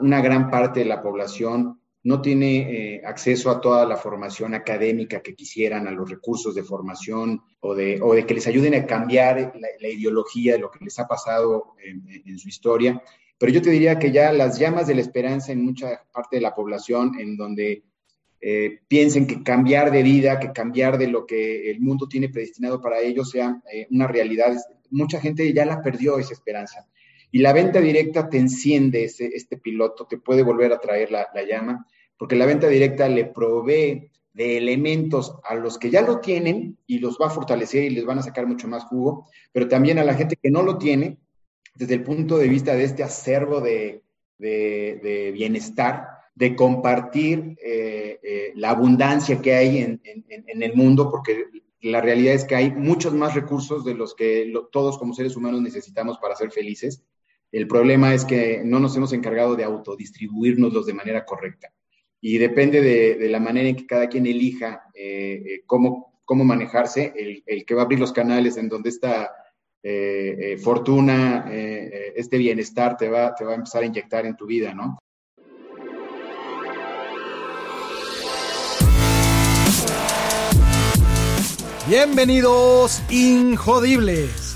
una gran parte de la población no tiene eh, acceso a toda la formación académica que quisieran, a los recursos de formación o de, o de que les ayuden a cambiar la, ideología de lo que les ha pasado en, su historia. Pero yo te diría que ya las llamas de la esperanza en mucha parte de la población, en donde eh, piensen que cambiar de vida, que cambiar de lo que el mundo tiene predestinado para ellos sea eh, una realidad, mucha gente ya la perdió esa esperanza. Y la venta directa te enciende ese, este piloto, te puede volver a traer la, la llama porque la venta directa le provee de elementos a los que ya lo tienen y los va a fortalecer y les van a sacar mucho más jugo, pero también a la gente que no lo tiene, desde el punto de vista de este acervo de, bienestar, de compartir eh, eh, la abundancia que hay en, el mundo, porque la realidad es que hay muchos más recursos de los que todos como seres humanos necesitamos para ser felices. El problema es que no nos hemos encargado de autodistribuirnos de manera correcta y depende de, la manera en que cada quien elija eh, eh, cómo, cómo manejarse, el, que va a abrir los canales en donde esta eh, fortuna, este bienestar te va, te va a empezar a inyectar en tu vida, ¿no? Bienvenidos, Injodibles.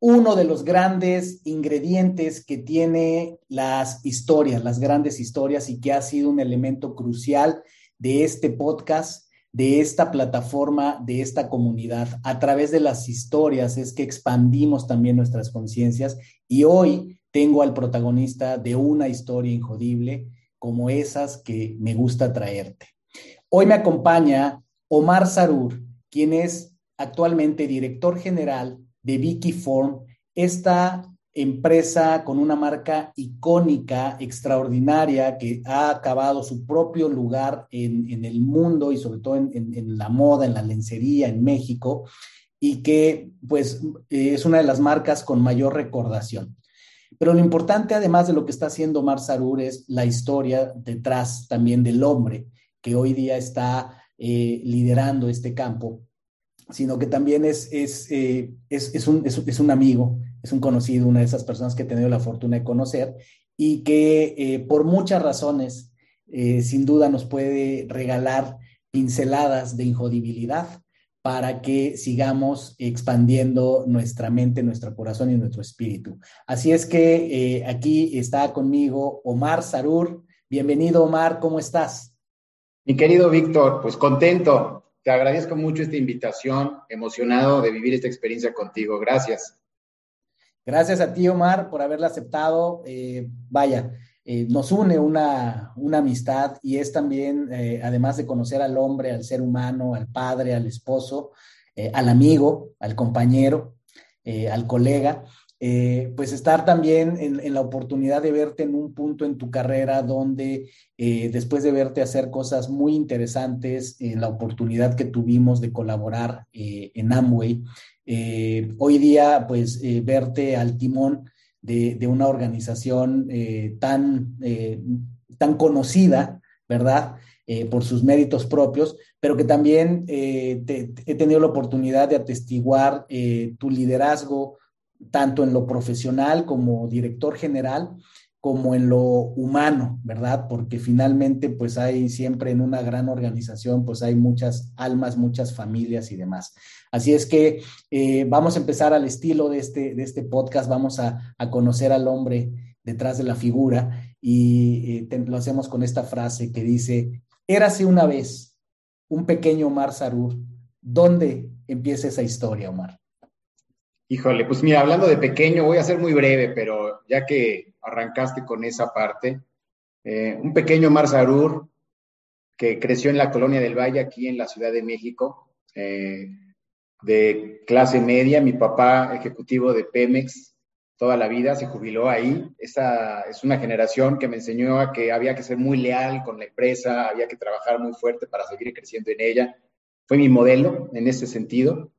uno de los grandes ingredientes que tiene las historias, las grandes historias y que ha sido un elemento crucial de este podcast, de esta plataforma, de esta comunidad. A través de las historias es que expandimos también nuestras conciencias y hoy tengo al protagonista de una historia injodible como esas que me gusta traerte. Hoy me acompaña Omar Sarur, quien es actualmente director general de Vicky Form, esta empresa con una marca icónica, extraordinaria, que ha acabado su propio lugar en, el mundo y sobre todo en, la moda, en la lencería en México, y que pues es una de las marcas con mayor recordación. Pero lo importante, además de lo que está haciendo Mar Sarur, es la historia detrás también del hombre que hoy día está eh, liderando este campo sino que también es, es, eh, es, un, es, un, amigo, es un conocido, una de esas personas que he tenido la fortuna de conocer y que eh, por muchas razones, eh, sin duda, nos puede regalar pinceladas de injodibilidad para que sigamos expandiendo nuestra mente, nuestro corazón y nuestro espíritu. Así es que aquí está conmigo Omar Sarur. Bienvenido, Omar, ¿cómo estás? Mi querido Víctor, pues contento, te agradezco mucho esta invitación, emocionado de vivir esta experiencia contigo. Gracias. Gracias a ti, Omar, por haberla aceptado. Eh, vaya, eh, nos une una, amistad y es también, eh, además de conocer al hombre, al ser humano, al padre, al esposo, al amigo, al compañero, al colega, eh, pues estar también en, la oportunidad de verte en un punto en tu carrera donde eh, después de verte hacer cosas muy interesantes, en la oportunidad que tuvimos de colaborar eh, en Amway, hoy día pues verte al timón de, una organización tan, tan conocida, ¿verdad? por sus méritos propios, pero que también he tenido la oportunidad de atestiguar tu liderazgo, tanto en lo profesional como director general, como en lo humano, ¿verdad? Porque finalmente, pues hay siempre en una gran organización, pues hay muchas almas, muchas familias y demás. Así es que eh, vamos a empezar al estilo de este, de este podcast, vamos a, conocer al hombre detrás de la figura y eh, lo hacemos con esta frase que dice, érase una vez un pequeño Omar Sarur. ¿Dónde empieza esa historia, Omar? Híjole, pues mira, hablando de pequeño, voy a ser muy breve, pero ya que arrancaste con esa parte, eh, un pequeño Marzarur que creció en la colonia del Valle, aquí en la Ciudad de México, eh, de clase media, mi papá ejecutivo de Pemex, toda la vida, se jubiló ahí. Esa es una generación que me enseñó a que había que ser muy leal con la empresa, había que trabajar muy fuerte para seguir creciendo en ella. Fue mi modelo en ese sentido.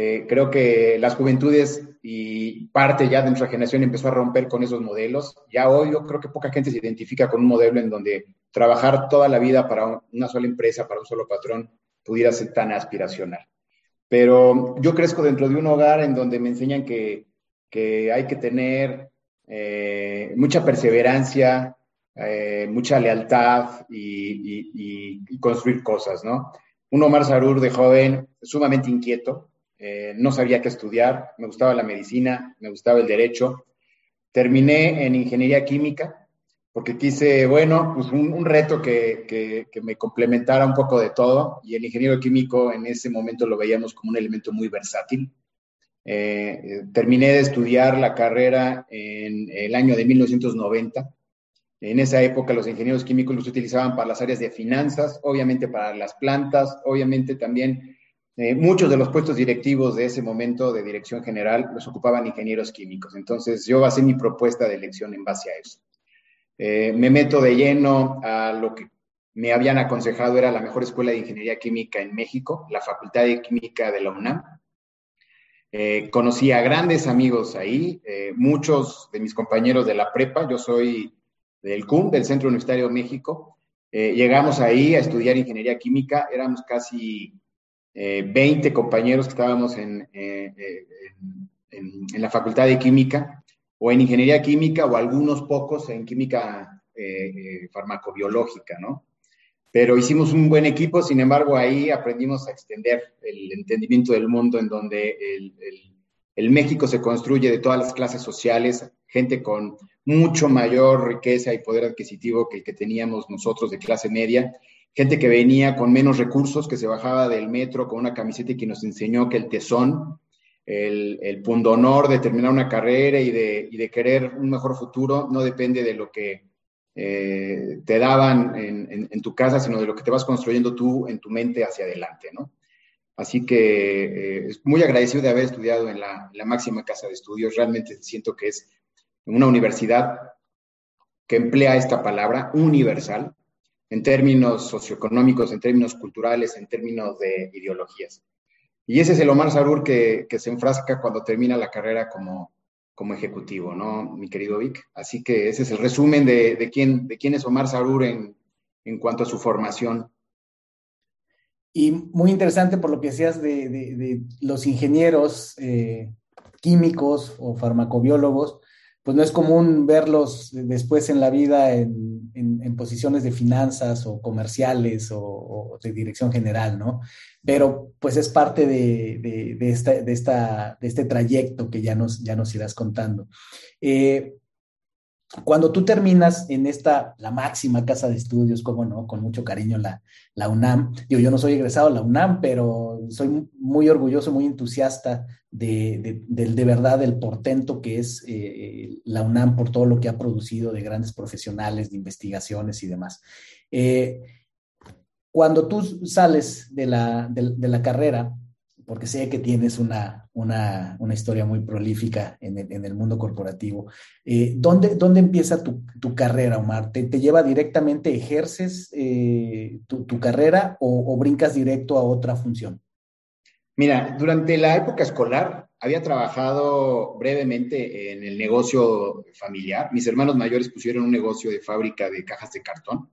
Eh, creo que las juventudes y parte ya de nuestra generación empezó a romper con esos modelos. Ya hoy yo creo que poca gente se identifica con un modelo en donde trabajar toda la vida para una sola empresa, para un solo patrón, pudiera ser tan aspiracional. Pero yo crezco dentro de un hogar en donde me enseñan que, que hay que tener eh, mucha perseverancia, eh, mucha lealtad y, y, construir cosas, ¿no? Un Omar Sarur de joven sumamente inquieto, eh, no sabía qué estudiar, me gustaba la medicina, me gustaba el derecho. Terminé en ingeniería química porque quise, bueno, pues un, reto que, que, me complementara un poco de todo y el ingeniero químico en ese momento lo veíamos como un elemento muy versátil. Eh, terminé de estudiar la carrera en el año de 1990. En esa época los ingenieros químicos los utilizaban para las áreas de finanzas, obviamente para las plantas, obviamente también eh, muchos de los puestos directivos de ese momento de dirección general los ocupaban ingenieros químicos. Entonces yo basé mi propuesta de elección en base a eso. Eh, me meto de lleno a lo que me habían aconsejado era la mejor escuela de ingeniería química en México, la Facultad de Química de la UNAM. Eh, conocí a grandes amigos ahí, muchos de mis compañeros de la prepa, yo soy del CUM, del Centro Universitario de México. llegamos ahí a estudiar ingeniería química, éramos casi 20 eh, compañeros que estábamos en, eh, eh, en, en, la Facultad de Química o en Ingeniería Química o algunos pocos en Química Farmacobiológica, ¿no? Pero hicimos un buen equipo, sin embargo, ahí aprendimos a extender el entendimiento del mundo en donde el, el, el México se construye de todas las clases sociales, gente con mucho mayor riqueza y poder adquisitivo que el que teníamos nosotros de clase media, gente que venía con menos recursos, que se bajaba del metro con una camiseta y que nos enseñó que el tesón, el, el pundonor de terminar una carrera y de, y de, querer un mejor futuro no depende de lo que eh, te daban en, en, tu casa, sino de lo que te vas construyendo tú en tu mente hacia adelante, ¿no? Así que eh, es muy agradecido de haber estudiado en la, la máxima casa de estudios. Realmente siento que es una universidad que emplea esta palabra universal, en términos socioeconómicos, en términos culturales, en términos de ideologías. Y ese es el Omar Sarur que, que se enfrasca cuando termina la carrera como, como ejecutivo, ¿no, mi querido Vic? Así que ese es el resumen de, de quién, de quién es Omar Sarur en, en cuanto a su formación. Y muy interesante por lo que decías de, de, los ingenieros eh, químicos o farmacobiólogos, pues no es común verlos después en la vida en, en, posiciones de finanzas o comerciales o, de dirección general, ¿no? Pero pues es parte de, de, de, esta, de, esta, este trayecto que ya nos, ya nos irás contando. Eh, cuando tú terminas en esta, la máxima casa de estudios, como no, con mucho cariño la, la UNAM, digo, yo no soy egresado de la UNAM, pero soy muy orgulloso, muy entusiasta de, de, de, de verdad del portento que es eh, la UNAM por todo lo que ha producido de grandes profesionales, de investigaciones y demás. Eh, cuando tú sales de la, de la carrera, porque sé que tienes una, una, una historia muy prolífica en el, en el mundo corporativo. Eh, ¿dónde, ¿dónde, empieza tu, tu carrera, Omar? ¿Te, ¿Te, lleva directamente, ejerces eh, tu, tu, carrera o, o, brincas directo a otra función? Mira, durante la época escolar había trabajado brevemente en el negocio familiar. Mis hermanos mayores pusieron un negocio de fábrica de cajas de cartón.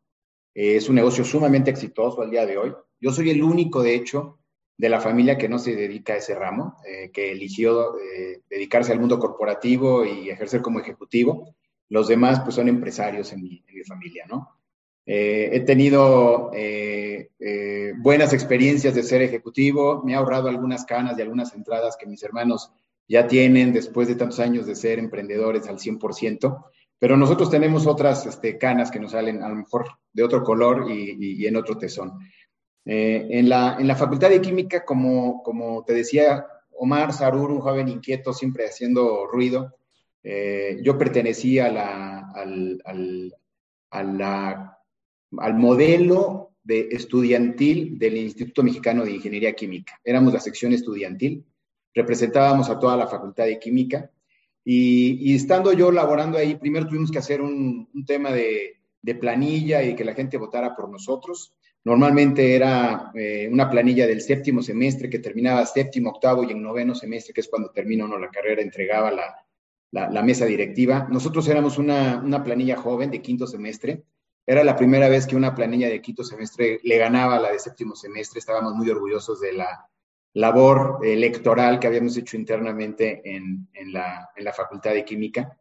Es un negocio sumamente exitoso al día de hoy. Yo soy el único, de hecho, de la familia que no se dedica a ese ramo, eh, que eligió eh, dedicarse al mundo corporativo y ejercer como ejecutivo. Los demás, pues, son empresarios en mi, familia, ¿no? Eh, he tenido buenas experiencias de ser ejecutivo, me ha ahorrado algunas canas y algunas entradas que mis hermanos ya tienen después de tantos años de ser emprendedores al 100%, pero nosotros tenemos otras este, canas que nos salen a lo mejor de otro color y en otro tesón. Eh, en, la, en, la, Facultad de Química, como, como te decía, Omar Sarur, un joven inquieto, siempre haciendo ruido, eh, yo pertenecía a la, al, al, a la, al modelo de estudiantil del Instituto Mexicano de Ingeniería Química. Éramos la sección estudiantil, representábamos a toda la Facultad de Química Y, estando yo laborando ahí, primero tuvimos que hacer un, tema de, planilla y que la gente votara por nosotros. Normalmente era eh, una planilla del séptimo semestre que terminaba séptimo, octavo y en noveno semestre, que es cuando termina uno la carrera, entregaba la, mesa directiva. Nosotros éramos una, una, planilla joven de quinto semestre. Era la primera vez que una planilla de quinto semestre le ganaba a la de séptimo semestre. Estábamos muy orgullosos de la, labor electoral que habíamos hecho internamente en, la, Facultad de Química.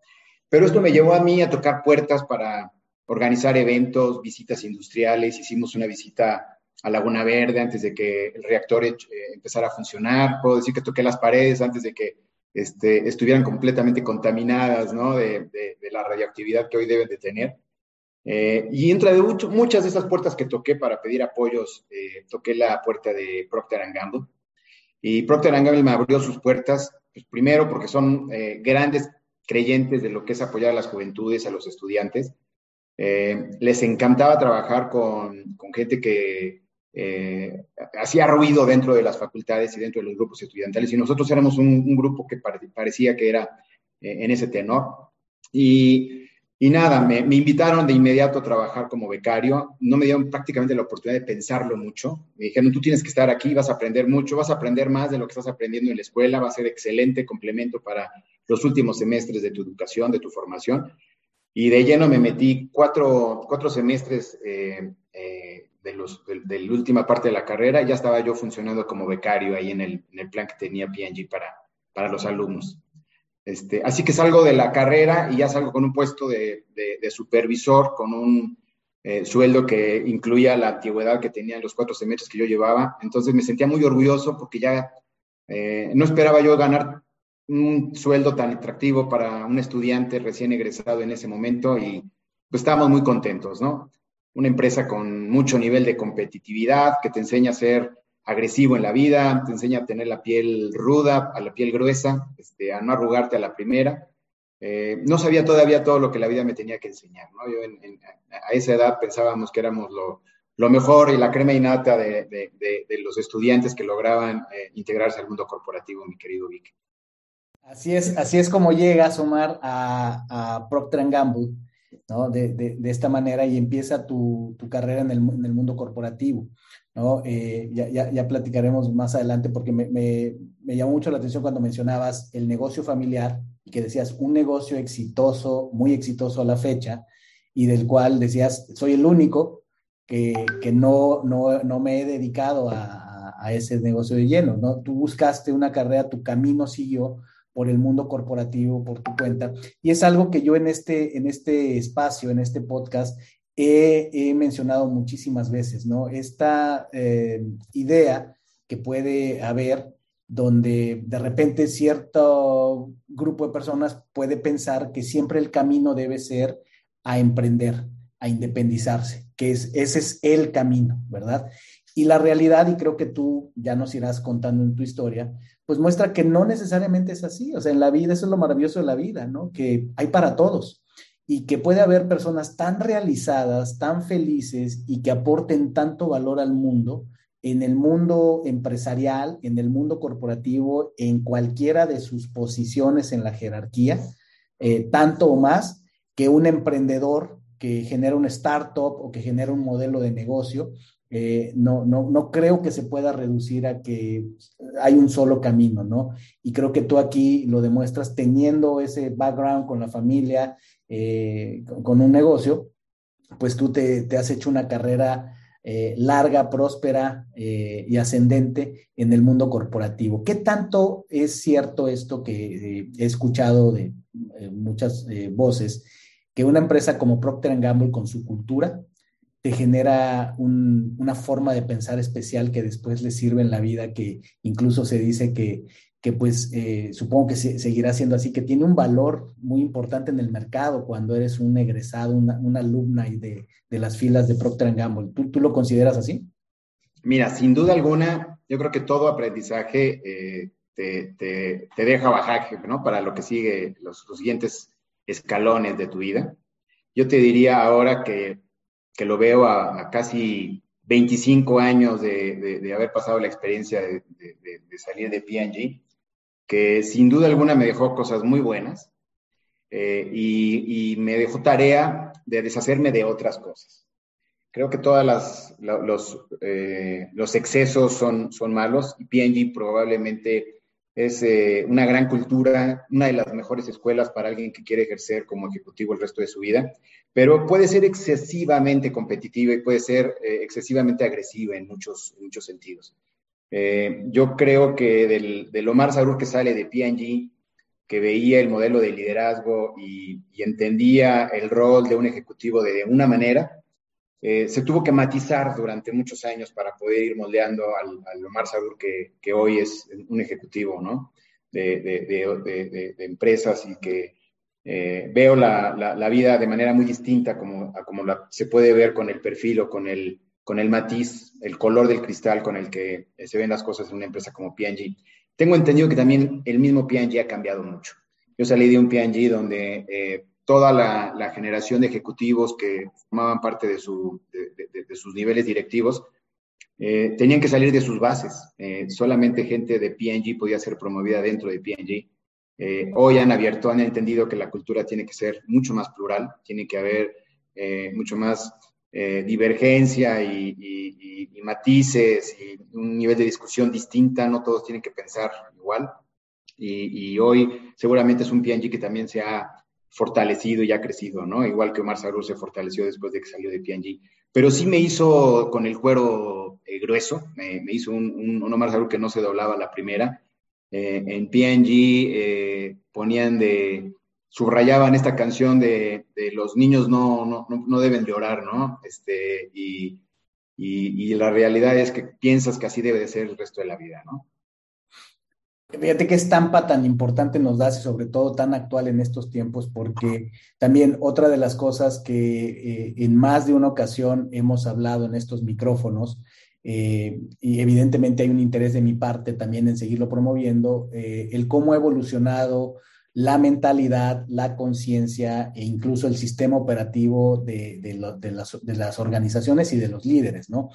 Pero esto me llevó a mí a tocar puertas para organizar eventos, visitas industriales. Hicimos una visita a Laguna Verde antes de que el reactor eh, empezara a funcionar. Puedo decir que toqué las paredes antes de que este, estuvieran completamente contaminadas ¿no? de, la radioactividad que hoy deben de tener. Eh, y entre de muchas de esas puertas que toqué para pedir apoyos, eh, toqué la puerta de Procter Gamble, y Procter Gamble me abrió sus puertas, pues, primero porque son grandes creyentes de lo que es apoyar a las juventudes, a los estudiantes. Eh, les encantaba trabajar con, con gente que eh, hacía ruido dentro de las facultades y dentro de los grupos estudiantiles, y nosotros éramos un, un grupo que parecía que era en ese tenor. Y y nada, me, invitaron de inmediato a trabajar como becario. No me dieron prácticamente la oportunidad de pensarlo mucho. Me dijeron, tú tienes que estar aquí, vas a aprender mucho, vas a aprender más de lo que estás aprendiendo en la escuela, va a ser excelente complemento para los últimos semestres de tu educación, de tu formación. Y de lleno me metí cuatro, cuatro semestres eh, eh, de, los, de, la última parte de la carrera. Ya estaba yo funcionando como becario ahí en el, en el plan que tenía P&G para, para los alumnos. Este, así que salgo de la carrera y ya salgo con un puesto de, supervisor, con un eh, sueldo que incluía la antigüedad que tenía en los cuatro semestres que yo llevaba. Entonces me sentía muy orgulloso porque ya no esperaba yo ganar un sueldo tan atractivo para un estudiante recién egresado en ese momento y pues estábamos muy contentos, ¿no? Una empresa con mucho nivel de competitividad que te enseña a ser agresivo en la vida, te enseña a tener la piel ruda, a la piel gruesa, este, a no arrugarte a la primera. Eh, no sabía todavía todo lo que la vida me tenía que enseñar, ¿no? Yo a esa edad pensábamos que éramos lo, mejor y la crema innata de, los estudiantes que lograban eh, integrarse al mundo corporativo, mi querido Vic. Así es, así es como llegas, Omar, a, a Procter Gamble, ¿no? De, esta manera y empieza tu, carrera en el, mundo corporativo. ¿no? Eh, ya, platicaremos más adelante porque me, llamó mucho la atención cuando mencionabas el negocio familiar y que decías un negocio exitoso, muy exitoso a la fecha, y del cual decías, soy el único que, no, me he dedicado a, a, ese negocio de lleno, ¿no? Tú buscaste una carrera, tu camino siguió por el mundo corporativo, por tu cuenta, y es algo que yo en este, en este espacio, en este podcast, he, mencionado muchísimas veces, ¿no? Esta eh, idea que puede haber donde de repente cierto grupo de personas puede pensar que siempre el camino debe ser a emprender, a independizarse, que es, ese es el camino, ¿verdad? Y la realidad, y creo que tú ya nos irás contando en tu historia, pues muestra que no necesariamente es así. O sea, en la vida, eso es lo maravilloso de la vida, ¿no? Que hay para todos y que puede haber personas tan realizadas, tan felices y que aporten tanto valor al mundo, en el mundo empresarial, en el mundo corporativo, en cualquiera de sus posiciones en la jerarquía, eh, tanto o más que un emprendedor que genera un startup o que genera un modelo de negocio. Eh, no, no, no creo que se pueda reducir a que hay un solo camino, ¿no? Y creo que tú aquí lo demuestras teniendo ese background con la familia, eh, con, un negocio, pues tú te, has hecho una carrera eh, larga, próspera y ascendente en el mundo corporativo. ¿Qué tanto es cierto esto que he escuchado de muchas voces, que una empresa como Procter Gamble con su cultura te genera una forma de pensar especial que después le sirve en la vida, que incluso se dice que que pues eh, supongo que seguirá siendo así, que tiene un valor muy importante en el mercado cuando eres un egresado, una, alumna y de, de, las filas de Procter Gamble. ¿Tú, ¿Tú, lo consideras así? Mira, sin duda alguna, yo creo que todo aprendizaje eh, te, te, te, deja bajaje, ¿no? Para lo que sigue, los, los, siguientes escalones de tu vida. Yo te diría ahora que, que lo veo a, casi 25 años de, haber pasado la experiencia de, salir de P&G, que sin duda alguna me dejó cosas muy buenas, y, me dejó tarea de deshacerme de otras cosas. Creo que todos los, los excesos son, son malos y P&G probablemente es eh, una gran cultura, una de las mejores escuelas para alguien que quiere ejercer como ejecutivo el resto de su vida, pero puede ser excesivamente competitiva y puede ser eh, excesivamente agresiva en muchos, muchos sentidos. Eh, yo creo que del, del, Omar Sarur que sale de P&G, que veía el modelo de liderazgo y, y, entendía el rol de un ejecutivo de una manera, eh, se tuvo que matizar durante muchos años para poder ir moldeando al, al Omar Sadur que, hoy es un ejecutivo ¿no? de, empresas y que eh, veo la, vida de manera muy distinta como, como la, se puede ver con el perfil o con el, con el matiz, el color del cristal con el que se ven las cosas en una empresa como P&G. Tengo entendido que también el mismo P&G ha cambiado mucho. Yo salí de un P&G donde eh, toda la, generación de ejecutivos que formaban parte de, su, de, sus niveles directivos, eh, tenían que salir de sus bases. Eh, solamente gente de PNG podía ser promovida dentro de PNG. Eh, hoy han abierto, han entendido que la cultura tiene que ser mucho más plural, tiene que haber mucho más divergencia y, matices y un nivel de discusión distinta, no todos tienen que pensar igual. Y, hoy seguramente es un PNG que también se ha fortalecido y ha crecido, ¿no? Igual que Omar Sarur se fortaleció después de que salió de P&G. Pero sí me hizo con el cuero eh, grueso, me, hizo un, Omar Sarur que no se doblaba la primera. Eh, en P&G eh, ponían de, subrayaban esta canción de, los niños no, no, no, deben llorar, ¿no? Este, y, y, y la realidad es que piensas que así debe de ser el resto de la vida, ¿no? Fíjate qué estampa tan importante nos das y sobre todo tan actual en estos tiempos, porque también otra de las cosas que eh, en más de una ocasión hemos hablado en estos micrófonos, eh, y evidentemente hay un interés de mi parte también en seguirlo promoviendo, eh, el cómo ha evolucionado la mentalidad, la conciencia e incluso el sistema operativo de, las, organizaciones y de los líderes, ¿no?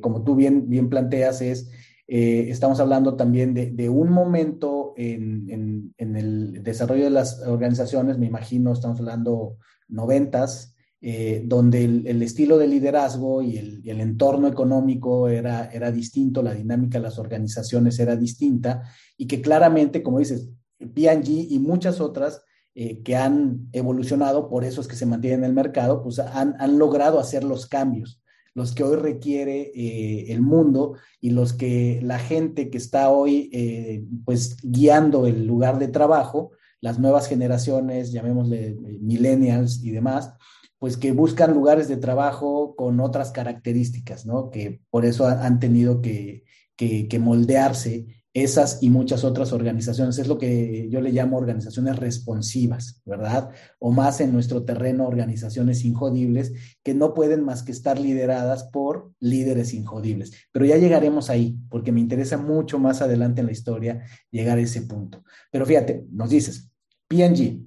como tú bien planteas, es eh, estamos hablando también de, un momento en, el desarrollo de las organizaciones, me imagino, estamos hablando noventas, eh, donde el, estilo de liderazgo y el, entorno económico era, era distinto, la dinámica de las organizaciones era distinta y que claramente, como dices, P&G y muchas otras eh, que han evolucionado, por eso es que se mantienen en el mercado, pues han, han logrado hacer los cambios los que hoy requiere eh, el mundo y los que la gente que está hoy eh, pues guiando el lugar de trabajo, las nuevas generaciones, llamémosle eh, millennials y demás, pues que buscan lugares de trabajo con otras características, ¿no? Que por eso han tenido que, que moldearse esas y muchas otras organizaciones. Es lo que yo le llamo organizaciones responsivas, ¿verdad? O más en nuestro terreno, organizaciones injodibles, que no pueden más que estar lideradas por líderes injodibles. Pero ya llegaremos ahí, porque me interesa mucho más adelante en la historia llegar a ese punto. Pero fíjate, nos dices, PNG,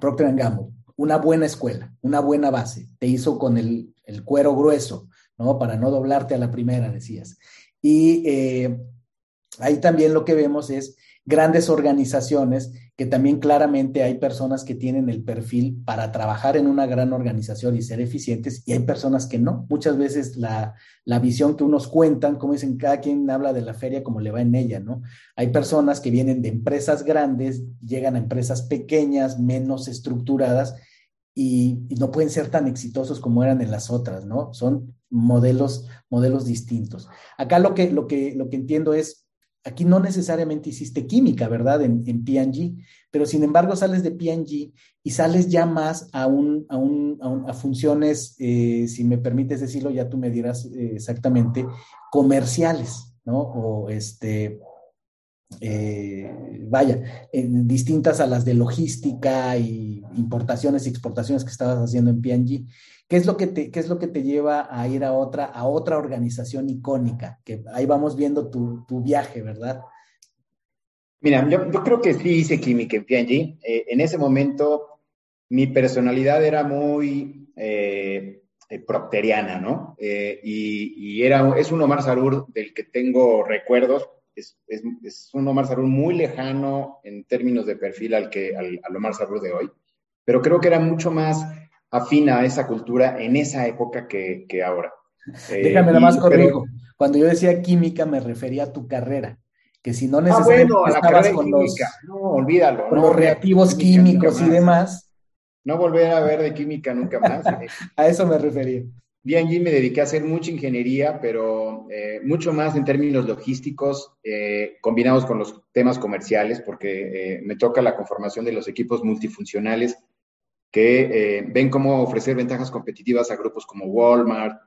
Procter Gamble, una buena escuela, una buena base, te hizo con el, el cuero grueso, ¿no? Para no doblarte a la primera, decías. Y eh, Ahí también lo que vemos es grandes organizaciones que también claramente hay personas que tienen el perfil para trabajar en una gran organización y ser eficientes y hay personas que no. Muchas veces la, visión que unos cuentan, como dicen, cada quien habla de la feria como le va en ella, ¿no? Hay personas que vienen de empresas grandes, llegan a empresas pequeñas, menos estructuradas y, no pueden ser tan exitosos como eran en las otras, ¿no? Son modelos, modelos distintos. Acá lo que, lo que, lo que entiendo es Aquí no necesariamente hiciste química, ¿verdad? En, en P&G, pero sin embargo sales de P&G y sales ya más a, un, a, un, a, funciones, eh, si me permites decirlo, ya tú me dirás eh, exactamente, comerciales, ¿no? O este, eh, vaya, distintas a las de logística y importaciones y exportaciones que estabas haciendo en P&G. ¿Qué es lo que te, qué es lo que te lleva a ir a otra, a otra organización icónica? Que ahí vamos viendo tu, tu viaje, ¿verdad? Mira, yo, yo, creo que sí hice química en P&G. Eh, en ese momento mi personalidad era muy eh, procteriana, ¿no? y, y, era, es un Omar Sarur del que tengo recuerdos es, un Omar Sarur muy lejano en términos de perfil al, que, al, Omar Sarur de hoy, pero creo que era mucho más afina a esa cultura en esa época que, ahora. Eh, Déjame nada más corrijo. Cuando yo decía química me refería a tu carrera, que si no ah, necesariamente estabas con los, no, olvídalo, con los reactivos químicos y demás. No volver a ver de química nunca más. Eh. a eso me refería. Allí me dediqué a hacer mucha ingeniería, pero eh, mucho más en términos logísticos, eh, combinados con los temas comerciales, porque me toca la conformación de los equipos multifuncionales que ven cómo ofrecer ventajas competitivas a grupos como Walmart.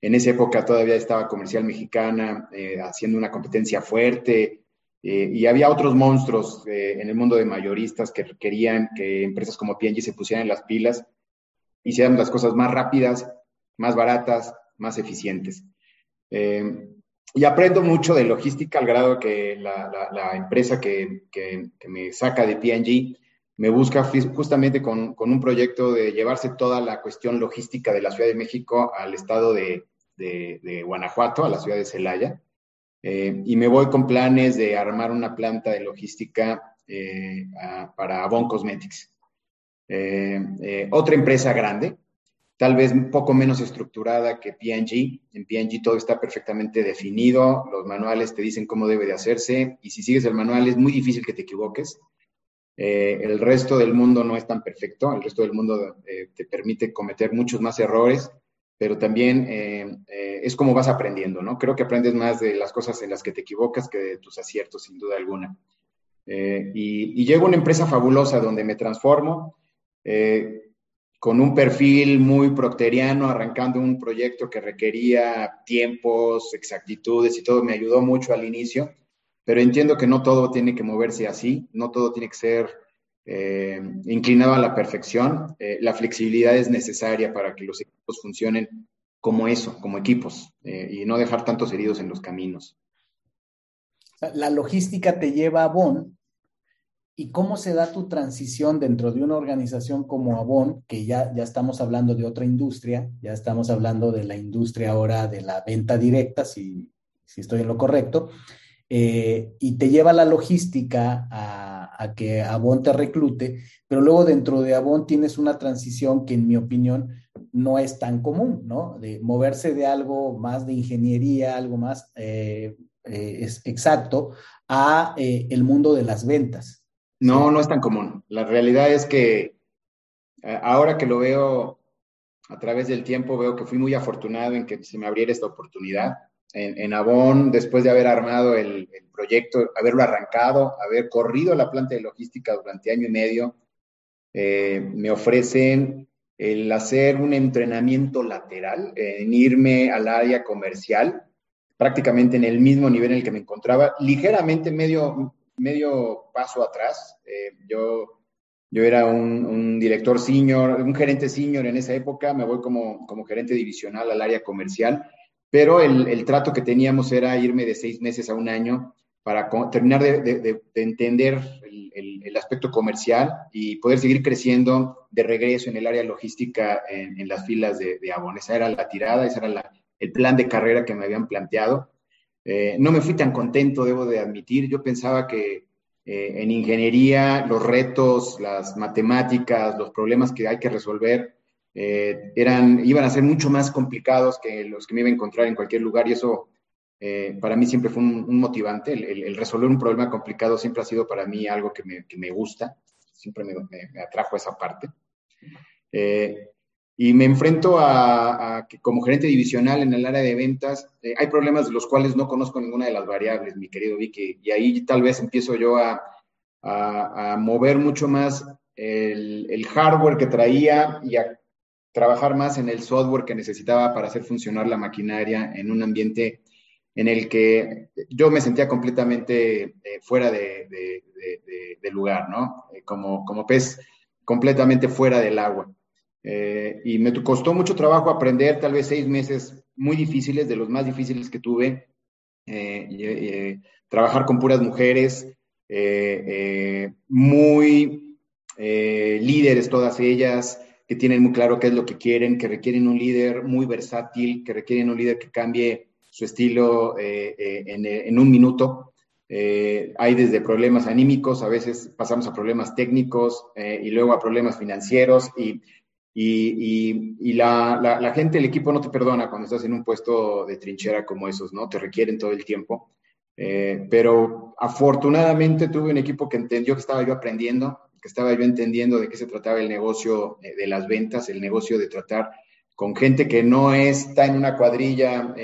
En esa época todavía estaba Comercial Mexicana haciendo una competencia fuerte, eh, y había otros monstruos eh, en el mundo de mayoristas que querían que empresas como P&G se pusieran las pilas, hicieran las cosas más rápidas, más baratas, más eficientes. Eh, y aprendo mucho de logística al grado que la, empresa que, me saca de P&G me busca justamente con, un proyecto de llevarse toda la cuestión logística de la Ciudad de México al estado de, de Guanajuato, a la ciudad de Celaya. Eh, y me voy con planes de armar una planta de logística eh, para Avon Cosmetics. Eh, otra empresa grande, tal vez un poco menos estructurada que P&G. En P&G todo está perfectamente definido, los manuales te dicen cómo debe de hacerse y si sigues el manual es muy difícil que te equivoques. el resto del mundo no es tan perfecto, el resto del mundo te permite cometer muchos más errores pero también eh, eh, es como vas aprendiendo, ¿no? Creo que aprendes más de las cosas en las que te equivocas que de tus aciertos, sin duda alguna. Eh, y, llego a una empresa fabulosa donde me transformo con un perfil muy procteriano, arrancando un proyecto que requería tiempos, exactitudes y todo, me ayudó mucho al inicio, pero entiendo que no todo tiene que moverse así, no todo tiene que ser eh, inclinado a la perfección. Eh, la flexibilidad es necesaria para que los equipos funcionen como eso, como equipos, eh, y no dejar tantos heridos en los caminos. La logística te lleva a Bon. ¿Y cómo se da tu transición dentro de una organización como Avon, que ya, ya estamos hablando de otra industria, ya estamos hablando de la industria ahora de la venta directa, si, si estoy en lo correcto, y te lleva la logística a a, que Avon te reclute, pero luego dentro de Avon tienes una transición que en mi opinión no es tan común, ¿no? De moverse de algo más de ingeniería, algo más eh, eh, es exacto, a eh, el mundo de las ventas. No, no es tan común. La realidad es que ahora que lo veo a través del tiempo, veo que fui muy afortunado en que se me abriera esta oportunidad en, en Avon, después de haber armado el, proyecto, haberlo arrancado, haber corrido la planta de logística durante año y medio, eh, me ofrecen el hacer un entrenamiento lateral, en irme al área comercial, prácticamente en el mismo nivel en el que me encontraba, ligeramente medio, medio paso atrás. Eh, yo, yo era un, un, director senior, un gerente senior en esa época, me voy como, como gerente divisional al área comercial pero el, trato que teníamos era irme de seis meses a un año para terminar de, entender el, aspecto comercial y poder seguir creciendo de regreso en el área logística en, las filas de, Avon. Esa era la tirada, ese era el plan de carrera que me habían planteado. Eh, no me fui tan contento, debo de admitir. Yo pensaba que eh, en ingeniería los retos, las matemáticas, los problemas que hay que resolver eh, eran, iban a ser mucho más complicados que los que me iba a encontrar en cualquier lugar y eso para mí siempre fue un, motivante. El, resolver un problema complicado siempre ha sido para mí algo que me, me gusta, siempre me, me, atrajo esa parte. Y me enfrento a, que como gerente divisional en el área de ventas, hay problemas de los cuales no conozco ninguna de las variables, mi querido Vicky, y ahí tal vez empiezo yo a, mover mucho más el, hardware que traía y a trabajar más en el software que necesitaba para hacer funcionar la maquinaria en un ambiente en el que yo me sentía completamente eh, fuera de, lugar, ¿no? Eh, como, como pez completamente fuera del agua. Eh, y me costó mucho trabajo aprender, tal vez seis meses muy difíciles, de los más difíciles que tuve, trabajar con puras mujeres, muy líderes todas ellas, que tienen muy claro qué es lo que quieren, que requieren un líder muy versátil, que requieren un líder que cambie su estilo eh, eh, en, un minuto. Eh, hay desde problemas anímicos, a veces pasamos a problemas técnicos eh, y luego a problemas financieros y, y, la, gente, el equipo no te perdona cuando estás en un puesto de trinchera como esos, ¿no? Te requieren todo el tiempo. Eh, pero afortunadamente tuve un equipo que entendió que estaba yo aprendiendo, que estaba yo entendiendo de qué se trataba el negocio de las ventas, el negocio de tratar con gente que no está en una cuadrilla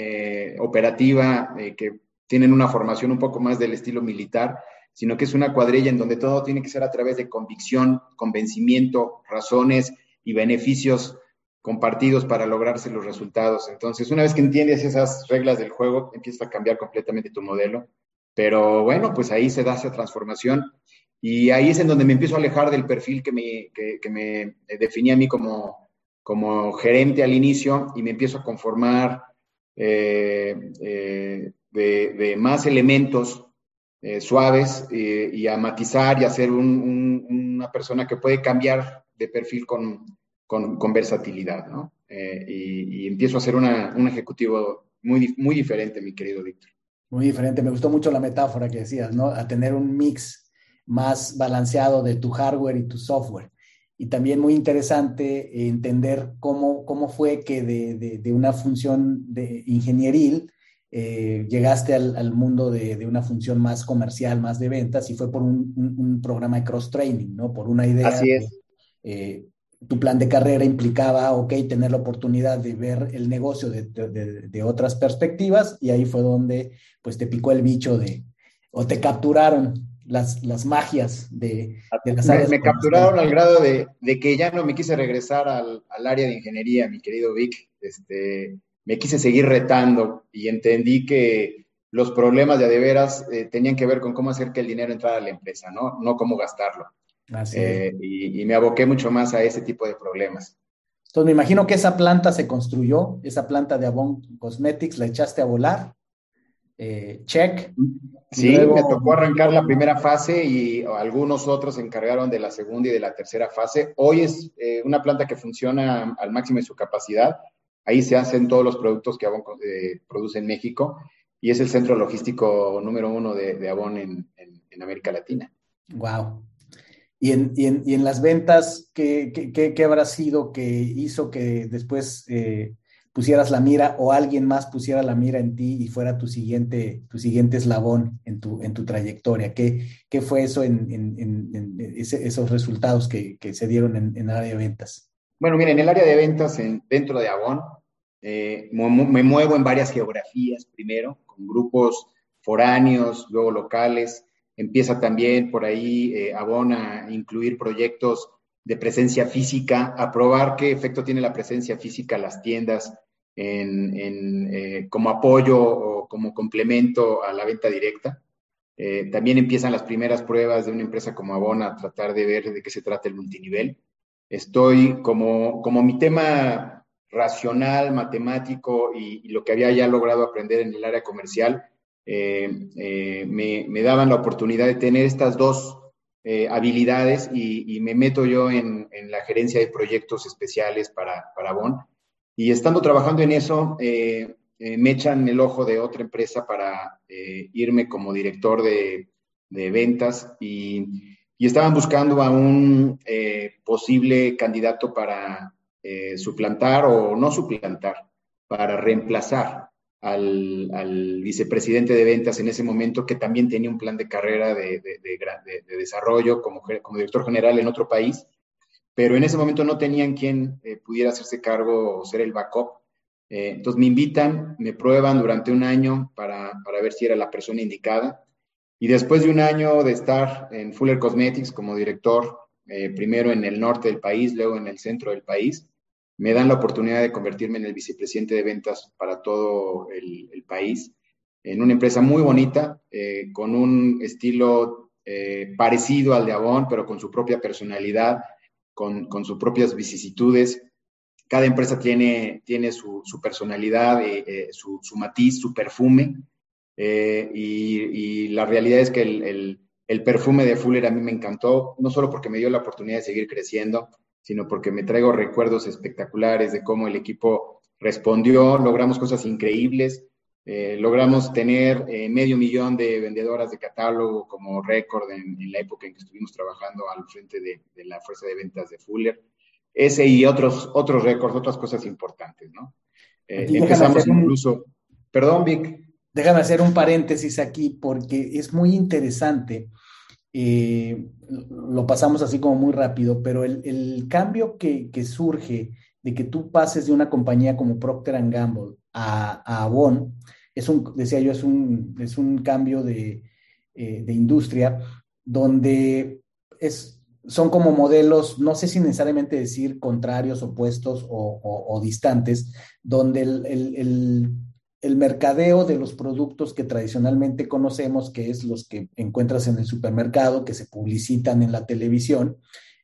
operativa, que tienen una formación un poco más del estilo militar, sino que es una cuadrilla en donde todo tiene que ser a través de convicción, convencimiento, razones y beneficios compartidos para lograrse los resultados. Entonces, una vez que entiendes esas reglas del juego, empieza a cambiar completamente tu modelo. Pero bueno, pues ahí se da esa transformación y ahí es en donde me empiezo a alejar del perfil que me, que, me definía a mí como, como gerente al inicio y me empiezo a conformar eh, eh, de, más elementos eh, suaves eh, y a matizar y a ser una persona que puede cambiar de perfil con, con, versatilidad, ¿no? Eh, y, empiezo a ser una, un ejecutivo muy, muy diferente, mi querido Víctor. Muy diferente. Me gustó mucho la metáfora que decías, ¿no? A tener un mix más balanceado de tu hardware y tu software. Y también muy interesante entender cómo, cómo fue que de, de, de una función de ingenieril eh, llegaste al, mundo de, una función más comercial, más de ventas, y fue por un, programa de cross-training, ¿no? Por una idea. Así es. Eh, tu plan de carrera implicaba, ok, tener la oportunidad de ver el negocio de, otras perspectivas, y ahí fue donde, pues, te picó el bicho de, o te capturaron las, las magias de, las áreas. Me, capturaron al grado de, que ya no me quise regresar al, al área de ingeniería, mi querido Vic. Este, me quise seguir retando y entendí que los problemas de adeveras eh, tenían que ver con cómo hacer que el dinero entrara a la empresa, ¿no? No cómo gastarlo. Eh, y, me aboqué mucho más a ese tipo de problemas. Entonces me imagino que esa planta se construyó, esa planta de Avon Cosmetics, la echaste a volar. Eh, check. Sí, me tocó arrancar la primera fase y algunos otros se encargaron de la segunda y de la tercera fase. Hoy es una planta que funciona al máximo de su capacidad Ahí se hacen todos los productos que Avon eh, produce en México y es el centro logístico número uno de, Avon en, América Latina. Wow. Y en, y en, las ventas, ¿qué, ¿qué, habrá sido que hizo que después eh, pusieras la mira o alguien más pusiera la mira en ti y fuera tu siguiente, tu siguiente eslabón en tu, en tu trayectoria? ¿Qué, qué fue eso en, esos resultados que, se dieron en, el área de ventas? Bueno, mira, en el área de ventas en, dentro de Avon, eh, me muevo en varias geografías primero, con grupos foráneos, luego locales. Empieza también por ahí eh, Avon a incluir proyectos de presencia física, a probar qué efecto tiene la presencia física en las tiendas en, eh, como apoyo o como complemento a la venta directa. también empiezan las primeras pruebas de una empresa como Avon a tratar de ver de qué se trata el multinivel. Estoy como, como mi tema racional, matemático y, lo que había ya logrado aprender en el área comercial, eh, eh, me, daban la oportunidad de tener estas dos eh, habilidades y, me meto yo en, la gerencia de proyectos especiales para, para Bon. Y estando trabajando en eso, me echan el ojo de otra empresa para irme como director de, de ventas y y estaban buscando a un posible candidato para suplantar o no suplantar, para reemplazar al, vicepresidente de ventas en ese momento, que también tenía un plan de carrera de, desarrollo como, como, director general en otro país, pero en ese momento no tenían quien eh, pudiera hacerse cargo o ser el backup. entonces me invitan, me prueban durante un año para, para ver si era la persona indicada y después de un año de estar en Fuller Cosmetics como director, eh, primero en el norte del país, luego en el centro del país, me dan la oportunidad de convertirme en el vicepresidente de ventas para todo el, país, en una empresa muy bonita, eh, con un estilo eh, parecido al de Avon, pero con su propia personalidad, con, con sus propias vicisitudes. Cada empresa tiene, tiene su, su personalidad, su, su matiz, su perfume. Eh, y, la realidad es que el, perfume de Fuller a mí me encantó, no solo porque me dio la oportunidad de seguir creciendo, sino porque me traigo recuerdos espectaculares de cómo el equipo respondió, logramos cosas increíbles Eh, logramos tener eh, medio millón de vendedoras de catálogo como récord en, la época en que estuvimos trabajando al frente de, la fuerza de ventas de Fuller. Ese y otros, otros récords, otras cosas importantes, ¿no? Eh, empezamos incluso... Perdón, Vic. Déjame hacer un paréntesis aquí porque es muy interesante. Lo pasamos así como muy rápido, pero el, cambio que, que, surge de que tú pases de una compañía como Procter Gamble a, a Avon, es un, decía yo, es un, es un cambio de, eh, de industria donde es, son como modelos, no sé si necesariamente decir contrarios, opuestos o, o, distantes, donde el, el, el, mercadeo de los productos que tradicionalmente conocemos, que es los que encuentras en el supermercado, que se publicitan en la televisión,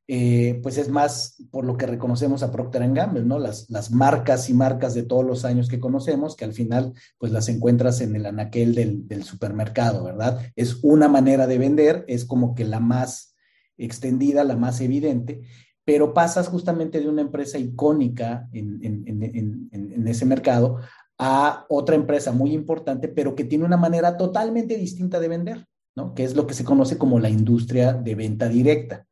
eh, pues es más por lo que reconocemos a Procter Gamble, ¿no? Las, las marcas y marcas de todos los años que conocemos, que al final pues las encuentras en el anaquel del, del supermercado, ¿verdad? Es una manera de vender, es como que la más extendida, la más evidente, pero pasas justamente de una empresa icónica en, en, en, en, ese mercado a otra empresa muy importante, pero que tiene una manera totalmente distinta de vender, ¿no? Que es lo que se conoce como la industria de venta directa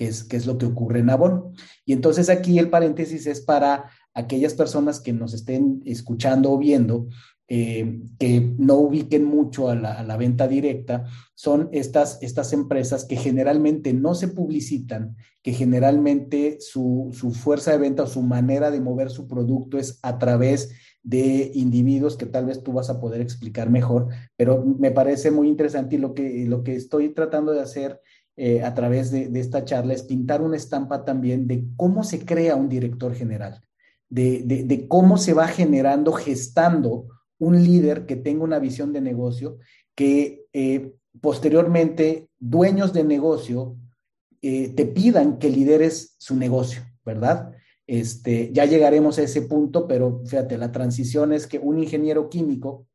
que es, es lo que ocurre en Avon. Y entonces aquí el paréntesis es para aquellas personas que nos estén escuchando o viendo, eh, que no ubiquen mucho a la, venta directa, son estas, estas empresas que generalmente no se publicitan, que generalmente su, su fuerza de venta o su manera de mover su producto es a través de individuos que tal vez tú vas a poder explicar mejor, pero me parece muy interesante y lo que, lo que estoy tratando de hacer eh, a través de, esta charla es pintar una estampa también de cómo se crea un director general, de, cómo se va generando, gestando un líder que tenga una visión de negocio, que eh, posteriormente dueños de negocio eh, te pidan que lideres su negocio, ¿verdad? Este, ya llegaremos a ese punto, pero fíjate, la transición es que un ingeniero químico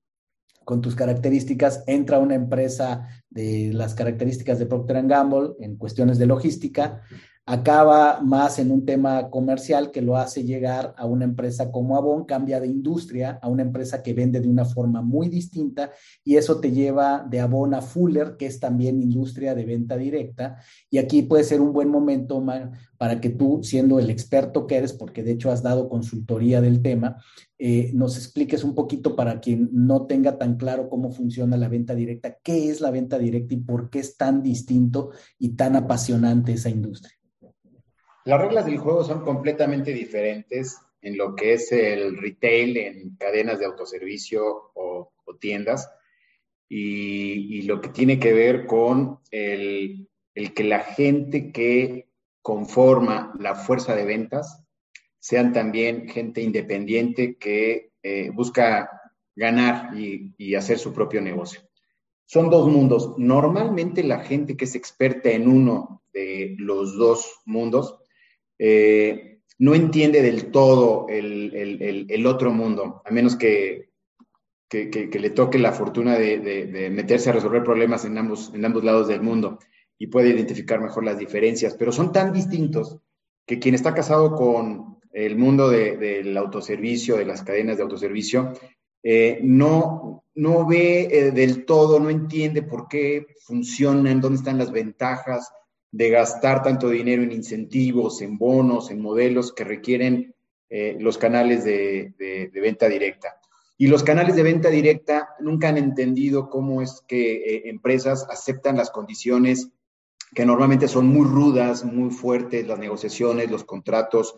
con tus características, entra una empresa de las características de Procter Gamble en cuestiones de logística, acaba más en un tema comercial que lo hace llegar a una empresa como Avon, cambia de industria a una empresa que vende de una forma muy distinta y eso te lleva de Avon a Fuller, que es también industria de venta directa. Y aquí puede ser un buen momento para que tú, siendo el experto que eres, porque de hecho has dado consultoría del tema, eh, nos expliques un poquito para quien no tenga tan claro cómo funciona la venta directa, qué es la venta directa y por qué es tan distinto y tan apasionante esa industria. Las reglas del juego son completamente diferentes en lo que es el retail, en cadenas de autoservicio o, tiendas, y, lo que tiene que ver con el, que la gente que conforma la fuerza de ventas sean también gente independiente que eh, busca ganar y, hacer su propio negocio. Son dos mundos. Normalmente la gente que es experta en uno de los dos mundos eh, no entiende del todo el, otro mundo, a menos que, le toque la fortuna de, meterse a resolver problemas en ambos, en ambos lados del mundo y puede identificar mejor las diferencias, pero son tan distintos que quien está casado con el mundo del autoservicio, de las cadenas de autoservicio, eh, no, no ve eh, del todo, no entiende por qué funcionan, dónde están las ventajas, de gastar tanto dinero en incentivos, en bonos, en modelos que requieren eh, los canales de, venta directa. Y los canales de venta directa nunca han entendido cómo es que empresas aceptan las condiciones que normalmente son muy rudas, muy fuertes, las negociaciones, los contratos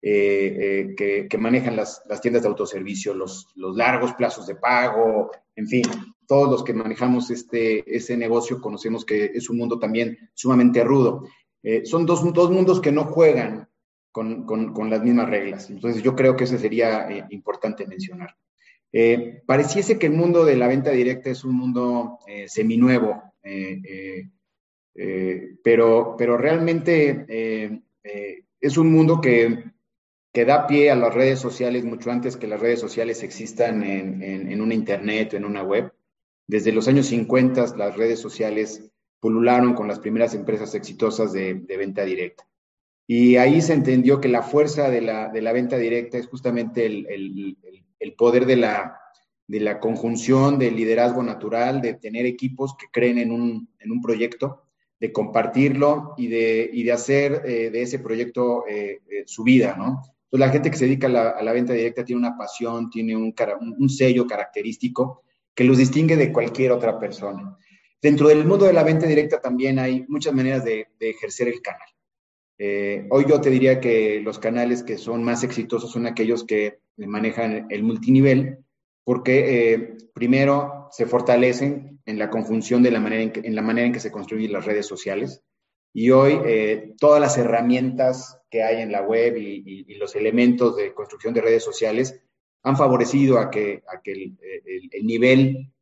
eh, que, manejan las, tiendas de autoservicio, los, los largos plazos de pago, en fin, todos los que manejamos este, ese negocio conocemos que es un mundo también sumamente rudo. Eh, son dos, dos, mundos que no juegan con, con, las mismas reglas. Entonces yo creo que eso sería eh, importante mencionar. Eh, pareciese que el mundo de la venta directa es un mundo seminuevo, pero, pero realmente es un mundo que, que, da pie a las redes sociales mucho antes que las redes sociales existan en, en, en una internet en una web. Desde los años 50 las redes sociales pulularon con las primeras empresas exitosas de, venta directa. Y ahí se entendió que la fuerza de la, venta directa es justamente el, poder de la, de la conjunción del liderazgo natural, de tener equipos que creen en un, en un proyecto, de compartirlo y de, y de hacer eh, de ese proyecto eh, eh, su vida, ¿no? Entonces, la gente que se dedica a la, venta directa tiene una pasión, tiene un, sello característico que los distingue de cualquier otra persona. Dentro del mundo de la venta directa también hay muchas maneras de, de ejercer el canal. hoy yo te diría que los canales que son más exitosos son aquellos que manejan el multinivel, porque eh, primero se fortalecen en la conjunción de la manera en, que, en la manera en que se construyen las redes sociales. Y hoy eh, todas las herramientas que hay en la web y, los elementos de construcción de redes sociales han favorecido a que, el, nivel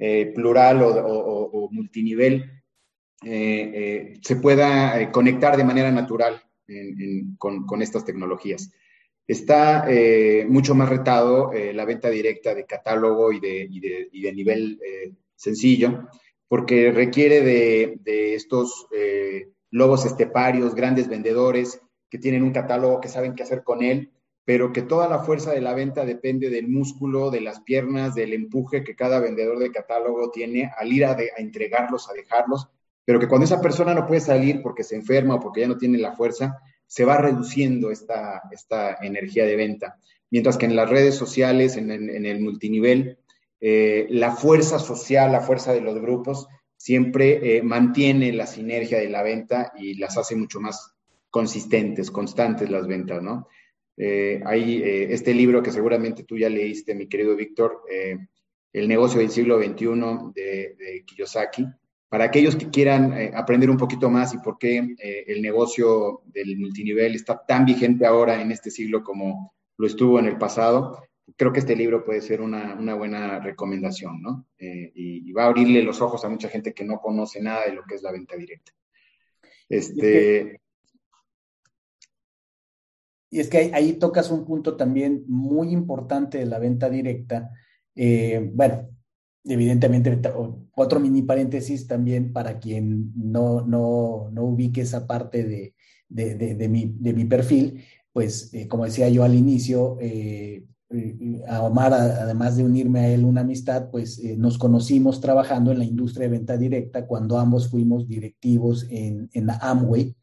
eh, plural o, multinivel se pueda conectar de manera natural con, estas tecnologías. Está eh, mucho más retado eh, la venta directa de catálogo y de, y de, y de nivel eh, sencillo, porque requiere de, de estos lobos esteparios, grandes vendedores que tienen un catálogo, que saben qué hacer con él, pero que toda la fuerza de la venta depende del músculo, de las piernas, del empuje que cada vendedor de catálogo tiene al ir a, a entregarlos, a dejarlos, pero que cuando esa persona no puede salir porque se enferma o porque ya no tiene la fuerza, se va reduciendo esta, esta energía de venta. Mientras que en las redes sociales, en, el multinivel, eh, la fuerza social, la fuerza de los grupos, siempre eh, mantiene la sinergia de la venta y las hace mucho más consistentes, constantes las ventas, ¿no? Eh, hay este libro que seguramente tú ya leíste, mi querido Víctor, El negocio del siglo XXI de, de Kiyosaki, para aquellos que quieran eh, aprender un poquito más y por qué eh, el negocio del multinivel está tan vigente ahora en este siglo como lo estuvo en el pasado, creo que este libro puede ser una, buena recomendación, ¿no? Eh, y, va a abrirle los ojos a mucha gente que no conoce nada de lo que es la venta directa. Este... Y es que ahí tocas un punto también muy importante de la venta directa. bueno, evidentemente, otro mini paréntesis también para quien no, no, no ubique esa parte de, de, de, mi, de mi, perfil, pues eh, como decía yo al inicio, eh, eh, a Omar, además de unirme a él una amistad, pues nos conocimos trabajando en la industria de venta directa cuando ambos fuimos directivos en, en Amway,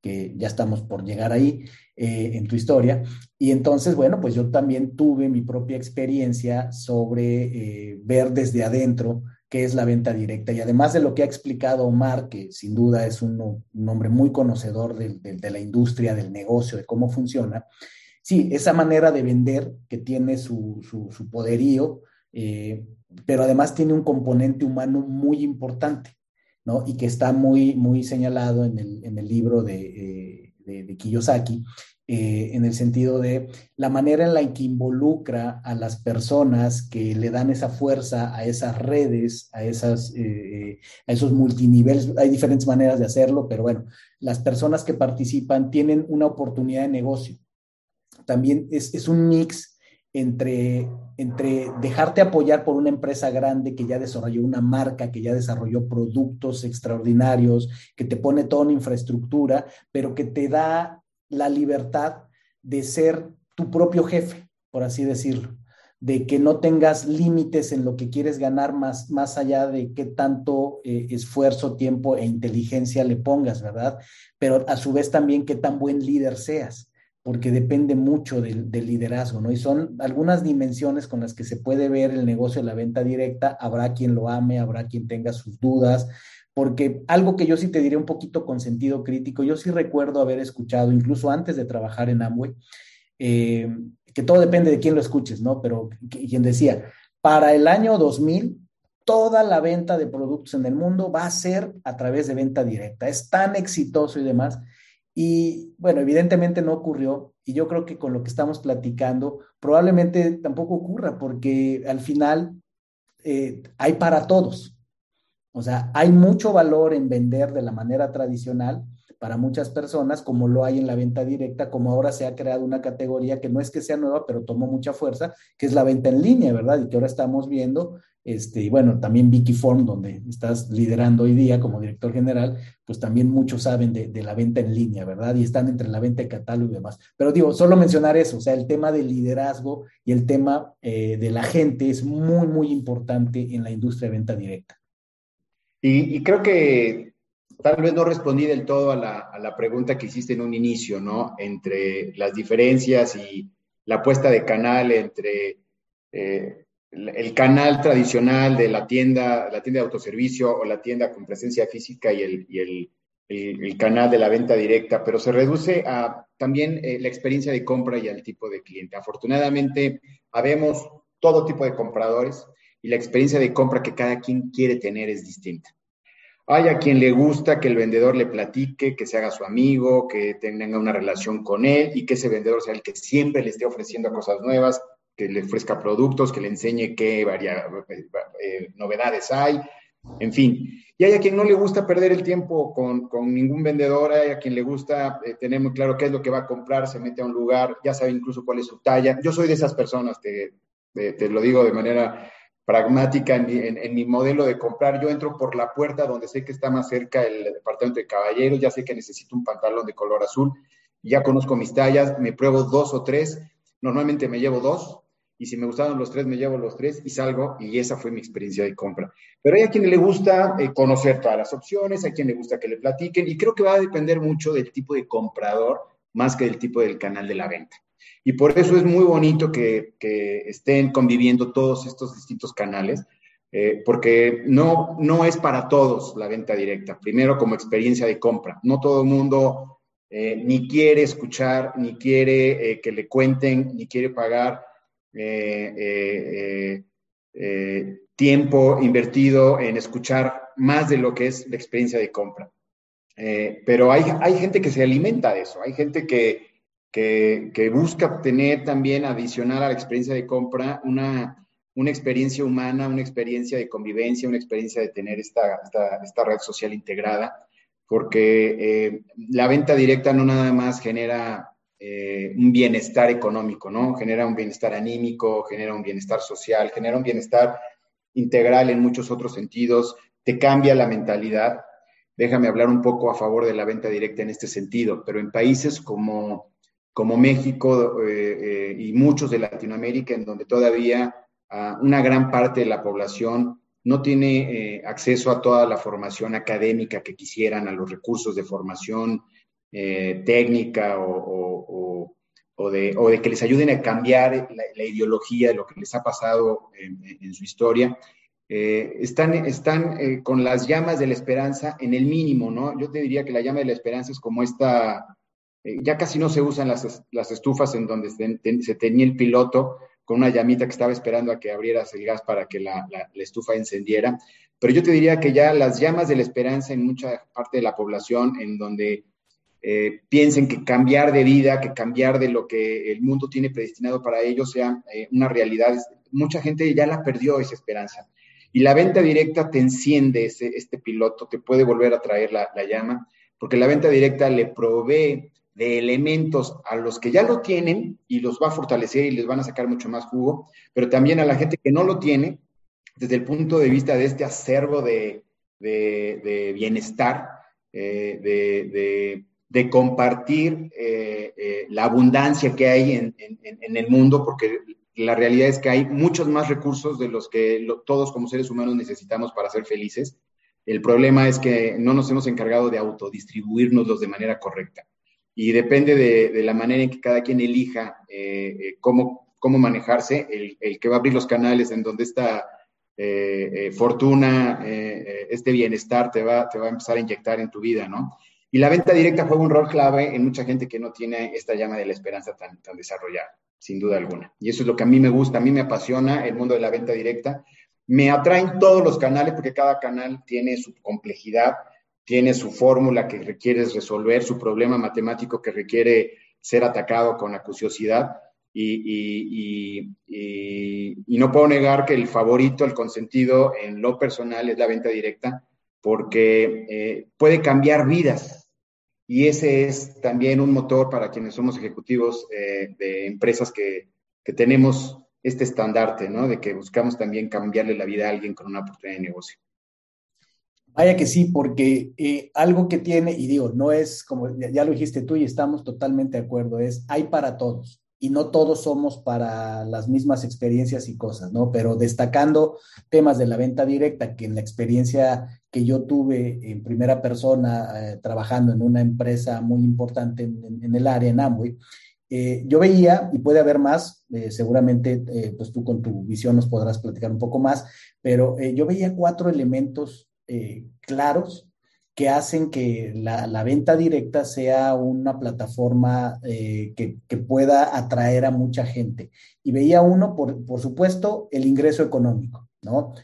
que ya estamos por llegar ahí en tu historia. Y entonces, bueno, pues yo también tuve mi propia experiencia sobre ver desde adentro qué es la venta directa. Y además de lo que ha explicado Omar, que sin duda es un, hombre muy conocedor de, la industria, del negocio, de cómo funciona, sí, esa manera de vender que tiene su, poderío, eh, pero además tiene un componente humano muy importante, Y que está muy, muy señalado en el, libro de, eh, de Kiyosaki, eh, en el sentido de la manera en la que involucra a las personas que le dan esa fuerza a esas redes, a, esas, eh, a esos multiniveles. Hay diferentes maneras de hacerlo, pero bueno, las personas que participan tienen una oportunidad de negocio. También es, es un mix entre, entre dejarte apoyar por una empresa grande que ya desarrolló una marca, que ya desarrolló productos extraordinarios, que te pone toda una infraestructura, pero que te da la libertad de ser tu propio jefe, por así decirlo, de que no tengas límites en lo que quieres ganar más, más allá de qué tanto eh, esfuerzo, tiempo e inteligencia le pongas, ¿verdad? Pero a su vez también qué tan buen líder seas, porque depende mucho del, liderazgo, ¿no? Y son algunas dimensiones con las que se puede ver el negocio de la venta directa, habrá quien lo ame, habrá quien tenga sus dudas, porque algo que yo sí te diré un poquito con sentido crítico, yo sí recuerdo haber escuchado, incluso antes de trabajar en Amway, eh, que todo depende de quién lo escuches, ¿no? Pero quien decía, para el año 2000, toda la venta de productos en el mundo va a ser a través de venta directa. Es tan exitoso y demás. Y bueno, evidentemente no ocurrió. Y yo creo que con lo que estamos platicando, probablemente tampoco ocurra, porque al final eh, hay para todos. O sea, hay mucho valor en vender de la manera tradicional para muchas personas, como lo hay en la venta directa, como ahora se ha creado una categoría que no es que sea nueva, pero tomó mucha fuerza, que es la venta en línea, ¿verdad? Y que ahora estamos viendo, este, y bueno, también Vicky Form, donde estás liderando hoy día como director general, pues también muchos saben de, la venta en línea, ¿verdad? Y están entre la venta de catálogo y demás. Pero digo, solo mencionar eso, o sea, el tema del liderazgo y el tema eh, de la gente es muy, muy importante en la industria de venta directa. Y, creo que tal vez no respondí del todo a la, pregunta que hiciste en un inicio, ¿no? Entre las diferencias y la apuesta de canal entre... Eh, el canal tradicional de la tienda, la tienda de autoservicio o la tienda con presencia física y el, el, canal de la venta directa, pero se reduce a también eh, la experiencia de compra y al tipo de cliente. Afortunadamente, habemos todo tipo de compradores y la experiencia de compra que cada quien quiere tener es distinta. Hay a quien le gusta que el vendedor le platique, que se haga su amigo, que tenga una relación con él y que ese vendedor sea el que siempre le esté ofreciendo cosas nuevas, que le ofrezca productos, que le enseñe qué eh, novedades hay, en fin. Y hay a quien no le gusta perder el tiempo con, con ningún vendedor, hay a quien le gusta eh, tener muy claro qué es lo que va a comprar, se mete a un lugar, ya sabe incluso cuál es su talla. Yo soy de esas personas, te, te, lo digo de manera pragmática en mi, en mi, modelo de comprar. Yo entro por la puerta donde sé que está más cerca el departamento de caballeros, ya sé que necesito un pantalón de color azul, ya conozco mis tallas, me pruebo dos o tres, normalmente me llevo dos, y si me gustaron los tres, me llevo los tres y salgo y esa fue mi experiencia de compra. Pero hay a quien le gusta eh, conocer todas las opciones, hay a quien le gusta que le platiquen y creo que va a depender mucho del tipo de comprador más que del tipo del canal de la venta. Y por eso es muy bonito que, estén conviviendo todos estos distintos canales, eh, porque no, no es para todos la venta directa. Primero, como experiencia de compra. No todo el mundo eh, ni quiere escuchar, ni quiere que le cuenten, ni quiere pagar eh, eh, eh, tiempo invertido en escuchar más de lo que es la experiencia de compra. pero hay, hay gente que se alimenta de eso, hay gente que, que, busca obtener también adicional a la experiencia de compra una, una experiencia humana, una experiencia de convivencia, una experiencia de tener esta, esta, red social integrada, porque la venta directa no nada más genera eh, un bienestar económico, ¿no? Genera un bienestar anímico, genera un bienestar social, genera un bienestar integral en muchos otros sentidos, te cambia la mentalidad. Déjame hablar un poco a favor de la venta directa en este sentido, pero en países como, como México eh, eh, y muchos de Latinoamérica, en donde todavía ah, una gran parte de la población no tiene acceso a toda la formación académica que quisieran, a los recursos de formación eh, técnica o, de, o, de, que les ayuden a cambiar la, ideología de lo que les ha pasado en, su historia. Eh, están están eh, con las llamas de la esperanza en el mínimo, ¿no? Yo te diría que la llama de la esperanza es como esta, ya casi no se usan las, las estufas en donde se, tenía el piloto con una llamita que estaba esperando a que abrieras el gas para que la, la, estufa encendiera. Pero yo te diría que ya las llamas de la esperanza en mucha parte de la población, en donde eh, piensen que cambiar de vida, que cambiar de lo que el mundo tiene predestinado para ellos sea eh, una realidad. Mucha gente ya la perdió esa esperanza. Y la venta directa te enciende ese, este piloto, te puede volver a traer la, llama, porque la venta directa le provee de elementos a los que ya lo tienen y los va a fortalecer y les van a sacar mucho más jugo, pero también a la gente que no lo tiene, desde el punto de vista de este acervo de, bienestar, eh, de, de compartir eh, eh, la abundancia que hay en, el mundo, porque la realidad es que hay muchos más recursos de los que todos como seres humanos necesitamos para ser felices. El problema es que no nos hemos encargado de autodistribuirnos de manera correcta. Y depende de, la manera en que cada quien elija eh, cómo, cómo manejarse, el, que va a abrir los canales en donde esta fortuna, este bienestar te va, te va a empezar a inyectar en tu vida, ¿no? Y la venta directa juega un rol clave en mucha gente que no tiene esta llama de la esperanza tan, desarrollada, sin duda alguna. Y eso es lo que a mí me gusta, a mí me apasiona el mundo de la venta directa. Me atraen todos los canales porque cada canal tiene su complejidad, tiene su fórmula que requieres resolver, su problema matemático que requiere ser atacado con acuciosidad. Y, y, no puedo negar que el favorito, el consentido en lo personal es la venta directa, porque eh, puede cambiar vidas, y ese es también un motor para quienes somos ejecutivos eh, de empresas que, tenemos este estandarte, ¿no? De que buscamos también cambiarle la vida a alguien con una oportunidad de negocio. Vaya que sí, porque eh, algo que tiene, y digo, no es como ya, lo dijiste tú y estamos totalmente de acuerdo, es hay para todos y no todos somos para las mismas experiencias y cosas, ¿no? Pero destacando temas de la venta directa, que en la experiencia que yo tuve en primera persona eh, trabajando en una empresa muy importante en, el área, en Amway, eh, yo veía, y puede haber más, seguramente pues tú con tu visión nos podrás platicar un poco más, pero yo veía cuatro elementos eh, claros que hacen que la, venta directa sea una plataforma eh, que, pueda atraer a mucha gente. Y veía uno, por, por supuesto, el ingreso económico, ¿no?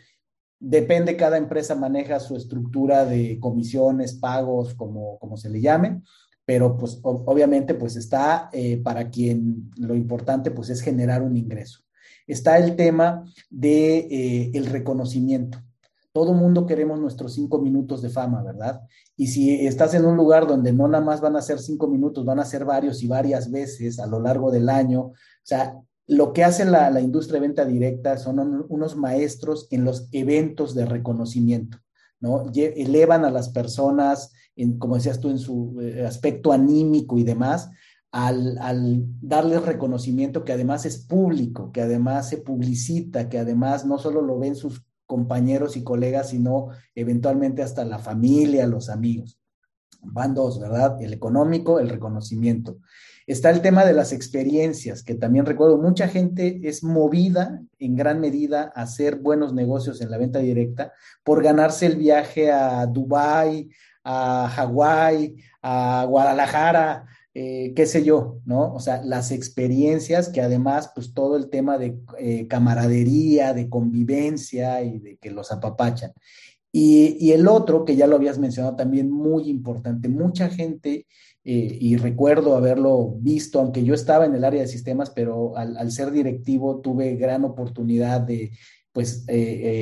Depende, cada empresa maneja su estructura de comisiones, pagos, como, como se le llame, pero pues obviamente pues está eh, para quien lo importante pues es generar un ingreso. Está el tema de el reconocimiento. Todo mundo queremos nuestros cinco minutos de fama, ¿verdad? Y si estás en un lugar donde no nada más van a ser cinco minutos, van a ser varios y varias veces a lo largo del año, o sea, lo que hace la, industria de venta directa son unos maestros en los eventos de reconocimiento, ¿no? Elevan a las personas, en, como decías tú, en su eh, aspecto anímico y demás, al, al, darles reconocimiento que además es público, que además se publicita, que además no solo lo ven sus compañeros y colegas, sino eventualmente hasta la familia, los amigos. Van dos, ¿verdad? El económico, el reconocimiento. Está el tema de las experiencias, que también recuerdo, mucha gente es movida en gran medida a hacer buenos negocios en la venta directa por ganarse el viaje a Dubái, a Hawái, a Guadalajara, eh, qué sé yo, ¿no? O sea, las experiencias que además, pues todo el tema de eh, camaradería, de convivencia y de que los apapachan. Y, el otro, que ya lo habías mencionado también, muy importante, mucha gente, eh, y recuerdo haberlo visto, aunque yo estaba en el área de sistemas, pero al, ser directivo tuve gran oportunidad de pues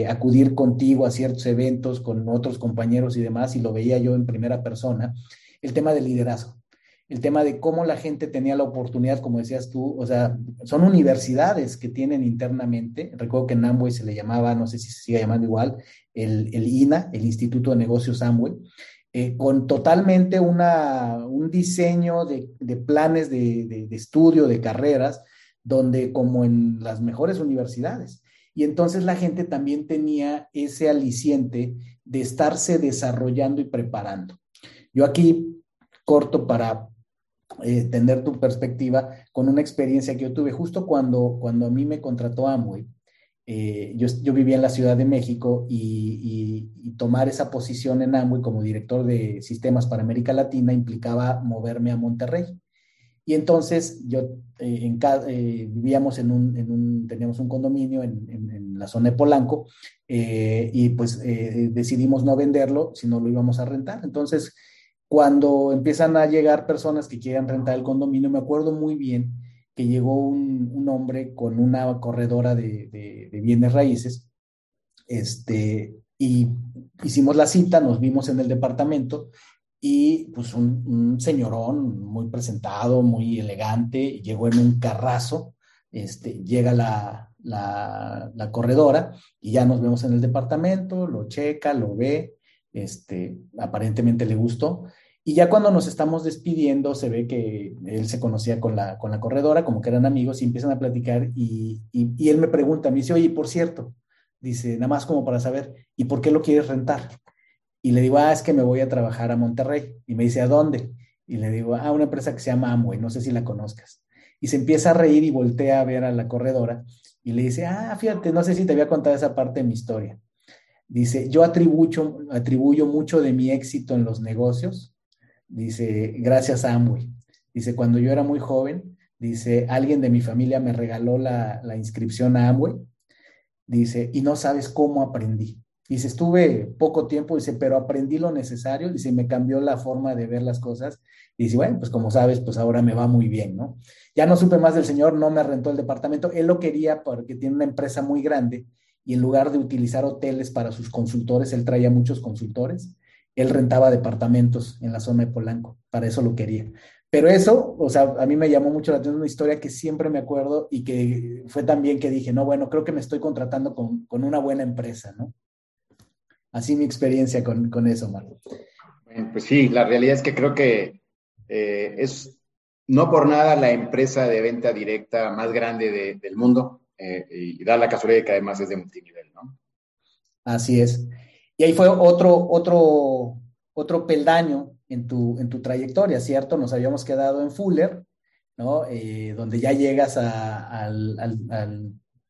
acudir contigo a ciertos eventos con otros compañeros y demás, y lo veía yo en primera persona, el tema del liderazgo el tema de cómo la gente tenía la oportunidad, como decías tú, o sea, son universidades que tienen internamente, recuerdo que en Amway se le llamaba, no sé si se sigue llamando igual, el, el INA, el Instituto de Negocios Amway, eh, con totalmente una, un diseño de, planes de, de, estudio, de carreras, donde como en las mejores universidades. Y entonces la gente también tenía ese aliciente de estarse desarrollando y preparando. Yo aquí corto para eh, tener tu perspectiva con una experiencia que yo tuve justo cuando, cuando a mí me contrató Amway. Eh, yo, yo, vivía en la Ciudad de México y, tomar esa posición en Amway como director de sistemas para América Latina implicaba moverme a Monterrey. Y entonces yo eh, en vivíamos en un, en un, teníamos un condominio en, en, la zona de Polanco y pues decidimos no venderlo, sino lo íbamos a rentar. Entonces cuando empiezan a llegar personas que quieren rentar el condominio, me acuerdo muy bien que llegó un, hombre con una corredora de, bienes raíces, este, y hicimos la cita, nos vimos en el departamento y pues un, señorón muy presentado, muy elegante, llegó en un carrazo, este, llega la, la, la, corredora y ya nos vemos en el departamento, lo checa, lo ve, este, aparentemente le gustó y ya cuando nos estamos despidiendo, se ve que él se conocía con la, con la corredora, como que eran amigos, y empiezan a platicar. Y, y, él me pregunta, me dice, oye, por cierto, dice, nada más como para saber, ¿y por qué lo quieres rentar? Y le digo, ah, es que me voy a trabajar a Monterrey. Y me dice, ¿a dónde? Y le digo, ah, una empresa que se llama Amway, no sé si la conozcas. Y se empieza a reír y voltea a ver a la corredora y le dice, ah, fíjate, no sé si te había contado esa parte de mi historia. Dice, yo atribuyo, atribuyo mucho de mi éxito en los negocios Dice, gracias a Amway. Dice, cuando yo era muy joven, dice, alguien de mi familia me regaló la, inscripción a Amway. Dice, y no sabes cómo aprendí. Dice, estuve poco tiempo, dice, pero aprendí lo necesario, dice, me cambió la forma de ver las cosas. Dice, bueno, pues como sabes, pues ahora me va muy bien, ¿no? Ya no supe más del señor, no me rentó el departamento. Él lo quería porque tiene una empresa muy grande y en lugar de utilizar hoteles para sus consultores, él traía muchos consultores él rentaba departamentos en la zona de Polanco, para eso lo quería. Pero eso, o sea, a mí me llamó mucho la atención una historia que siempre me acuerdo y que fue también que dije, no, bueno, creo que me estoy contratando con, con una buena empresa, ¿no? Así mi experiencia con, con eso, Marco. Pues sí, la realidad es que creo que eh, es no por nada la empresa de venta directa más grande de, del mundo eh, y da la casualidad de que además es de multinivel, ¿no? Así es. Y ahí fue otro, otro, otro peldaño en tu, en tu trayectoria, ¿cierto? Nos habíamos quedado en Fuller, ¿no? Eh, donde ya llegas a,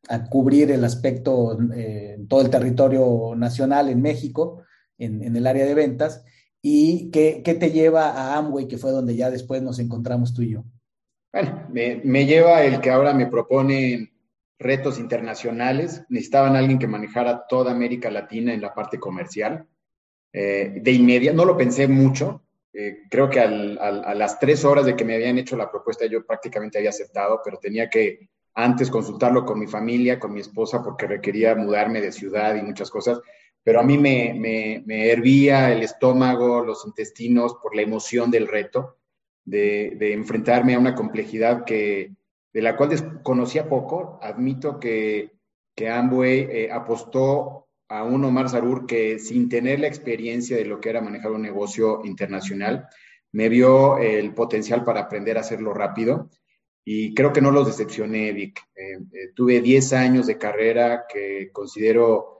a, cubrir el aspecto eh, todo el territorio nacional en México, en, en el área de ventas. ¿Y qué, qué, te lleva a Amway, que fue donde ya después nos encontramos tú y yo? Bueno, me, me lleva el que ahora me proponen retos internacionales. Necesitaban alguien que manejara toda América Latina en la parte comercial. Eh, de inmediato, no lo pensé mucho, eh, creo que a las tres horas de que me habían hecho la propuesta yo prácticamente había aceptado, pero tenía que antes consultarlo con mi familia, con mi esposa, porque requería mudarme de ciudad y muchas cosas, pero a mí me, me, me hervía el estómago, los intestinos por la emoción del reto, de, de enfrentarme a una complejidad que, de la cual desconocía poco. Admito que, que Amway eh, apostó a un Omar Sarur que sin tener la experiencia de lo que era manejar un negocio internacional, me vio el potencial para aprender a hacerlo rápido y creo que no los decepcioné, Vic. Eh, eh, tuve 10 años de carrera que considero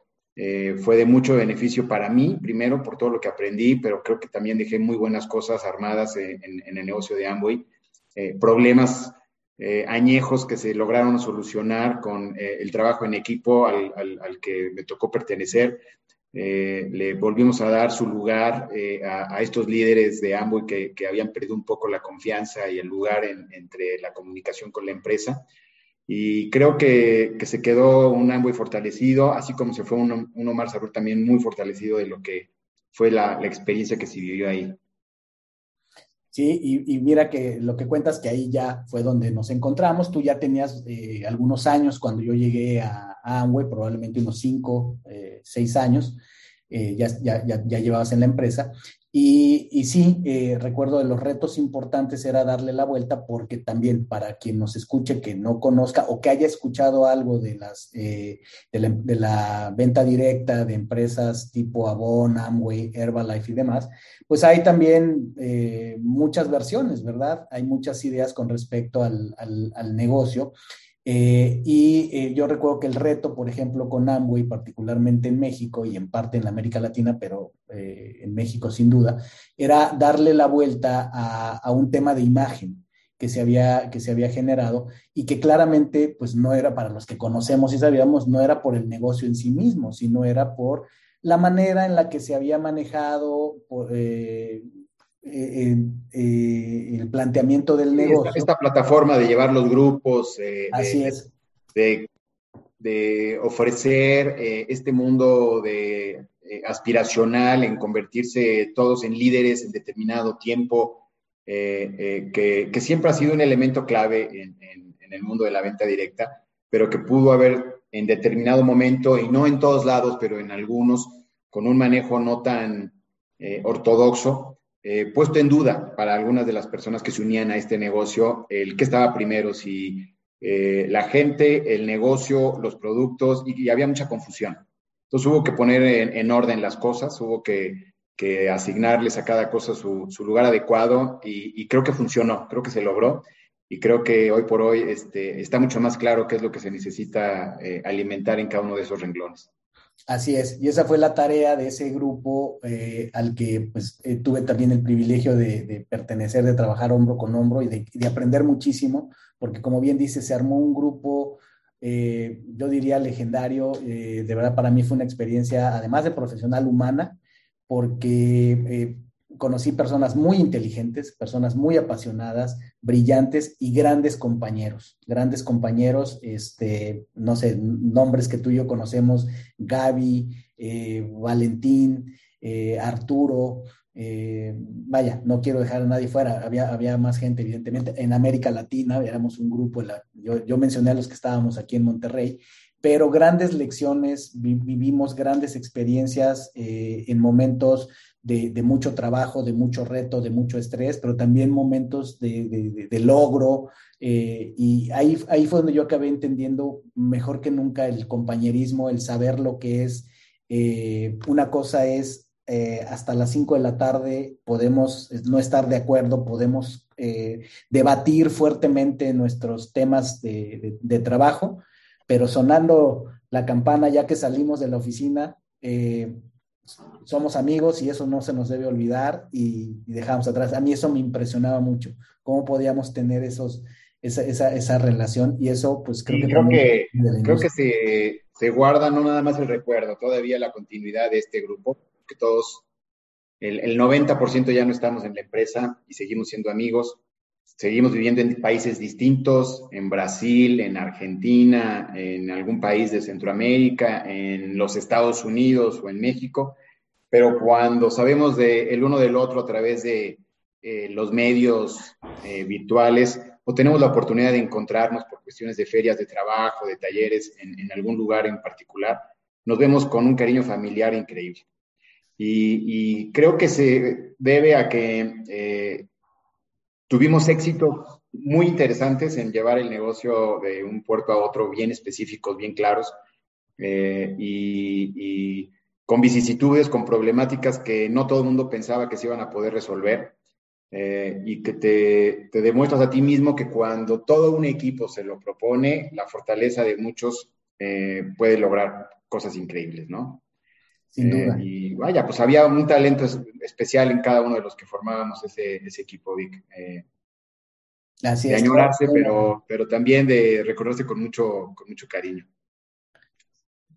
fue de mucho beneficio para mí, primero por todo lo que aprendí, pero creo que también dejé muy buenas cosas armadas en, en, el negocio de Amway. Problemas eh, añejos que se lograron solucionar con eh, el trabajo en equipo al, al, que me tocó pertenecer. Eh, le volvimos a dar su lugar eh, a, a, estos líderes de Amway que, que, habían perdido un poco la confianza y el lugar en, entre la comunicación con la empresa. Y creo que, que, se quedó un Amway fortalecido, así como se fue un, un Omar Sarur también muy fortalecido de lo que fue la, la experiencia que se vivió ahí. Sí, y, mira que lo que cuentas que ahí ya fue donde nos encontramos. Tú ya tenías eh, algunos años cuando yo llegué a, a Amway, probablemente unos cinco, eh, seis años, eh, ya, ya, ya, llevabas en la empresa. Y, sí, eh, recuerdo de los retos importantes era darle la vuelta porque también para quien nos escuche que no conozca o que haya escuchado algo de, las, eh, de, la, venta directa de empresas tipo Avon, Amway, Herbalife y demás, pues hay también eh, muchas versiones, ¿verdad? Hay muchas ideas con respecto al, al negocio. Eh, y eh, yo recuerdo que el reto, por ejemplo, con Amway, particularmente en México y en parte en la América Latina, pero eh, en México sin duda, era darle la vuelta a, un tema de imagen que se, había, que se había generado y que claramente, pues no era para los que conocemos y sabíamos, no era por el negocio en sí mismo, sino era por la manera en la que se había manejado, por, eh, eh, el planteamiento del negocio. Esta, plataforma de llevar los grupos, eh, Así de, es. De, de ofrecer este mundo de aspiracional en convertirse todos en líderes en determinado tiempo, que, que, siempre ha sido un elemento clave en, en, en el mundo de la venta directa, pero que pudo haber en determinado momento, y no en todos lados, pero en algunos, con un manejo no tan ortodoxo, eh, puesto en duda para algunas de las personas que se unían a este negocio el qué estaba primero, si eh, la gente, el negocio, los productos, y, había mucha confusión. Entonces hubo que poner en, en orden las cosas, hubo que, que, asignarles a cada cosa su, lugar adecuado y, y, creo que funcionó, creo que se logró y creo que hoy por hoy este, está mucho más claro qué es lo que se necesita eh, alimentar en cada uno de esos renglones. Así es, y esa fue la tarea de ese grupo eh, al que pues, eh, tuve también el privilegio de, pertenecer, de trabajar hombro con hombro y de, de, aprender muchísimo, porque como bien dice, se armó un grupo, eh, yo diría legendario, de verdad para mí fue una experiencia, además de profesional humana, porque conocí personas muy inteligentes, personas muy apasionadas, brillantes y grandes compañeros, grandes compañeros, este, no sé, nombres que tú y yo conocemos, Gaby, eh, Valentín, eh, Arturo, eh, vaya, no quiero dejar a nadie fuera, había, había más gente, evidentemente, en América Latina, éramos un grupo, yo, yo mencioné a los que estábamos aquí en Monterrey, pero grandes lecciones, vivimos grandes experiencias en momentos de, mucho trabajo, de mucho reto, de mucho estrés, pero también momentos de, logro. Eh, y ahí, ahí fue donde yo acabé entendiendo mejor que nunca el compañerismo, el saber lo que es. Eh, una cosa es hasta las 5 de la tarde podemos no estar de acuerdo, podemos debatir fuertemente nuestros temas de, trabajo, pero sonando la campana ya que salimos de la oficina, eh, somos amigos y eso no se nos debe olvidar y, dejamos atrás. A mí eso me impresionaba mucho, cómo podíamos tener esos, esa, relación y eso pues creo que... Creo que, creo que se, se, guarda no nada más el recuerdo, todavía la continuidad de este grupo, que todos, el, el 90% ya no estamos en la empresa y seguimos siendo amigos seguimos viviendo en países distintos, en Brasil, en Argentina, en algún país de Centroamérica, en los Estados Unidos o en México, pero cuando sabemos de el uno del otro a través de eh, los medios eh, virtuales o tenemos la oportunidad de encontrarnos por cuestiones de ferias de trabajo, de talleres en, algún lugar en particular, nos vemos con un cariño familiar increíble. Y, creo que se debe a que eh, Tuvimos éxitos muy interesantes en llevar el negocio de un puerto a otro bien específicos, bien claros, eh, y, con vicisitudes, con problemáticas que no todo el mundo pensaba que se iban a poder resolver, eh, y que te, te, demuestras a ti mismo que cuando todo un equipo se lo propone, la fortaleza de muchos eh, puede lograr cosas increíbles, ¿no? Sin duda. y vaya, pues había un talento especial en cada uno de los que formábamos ese, ese equipo, Vic. Eh, Así de añorarse, pero, pero también de recordarse con mucho, con mucho cariño.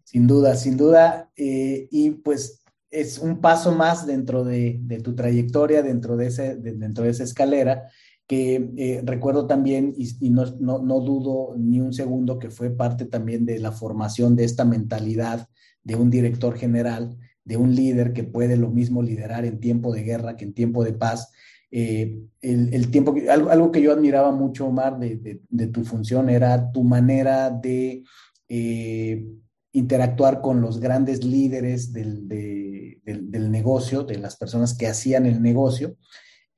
Sin duda, sin duda. Eh, y pues es un paso más dentro de, de tu trayectoria, dentro de, ese, dentro de esa escalera, que eh, recuerdo también, y, y no, no, no, dudo ni un segundo, que fue parte también de la formación de esta mentalidad de un director general, de un líder que puede lo mismo liderar en tiempo de guerra que en tiempo de paz. Eh, el, tiempo, algo, algo, que yo admiraba mucho, Omar, de, de, tu función era tu manera de eh, interactuar con los grandes líderes del, del, negocio, de las personas que hacían el negocio,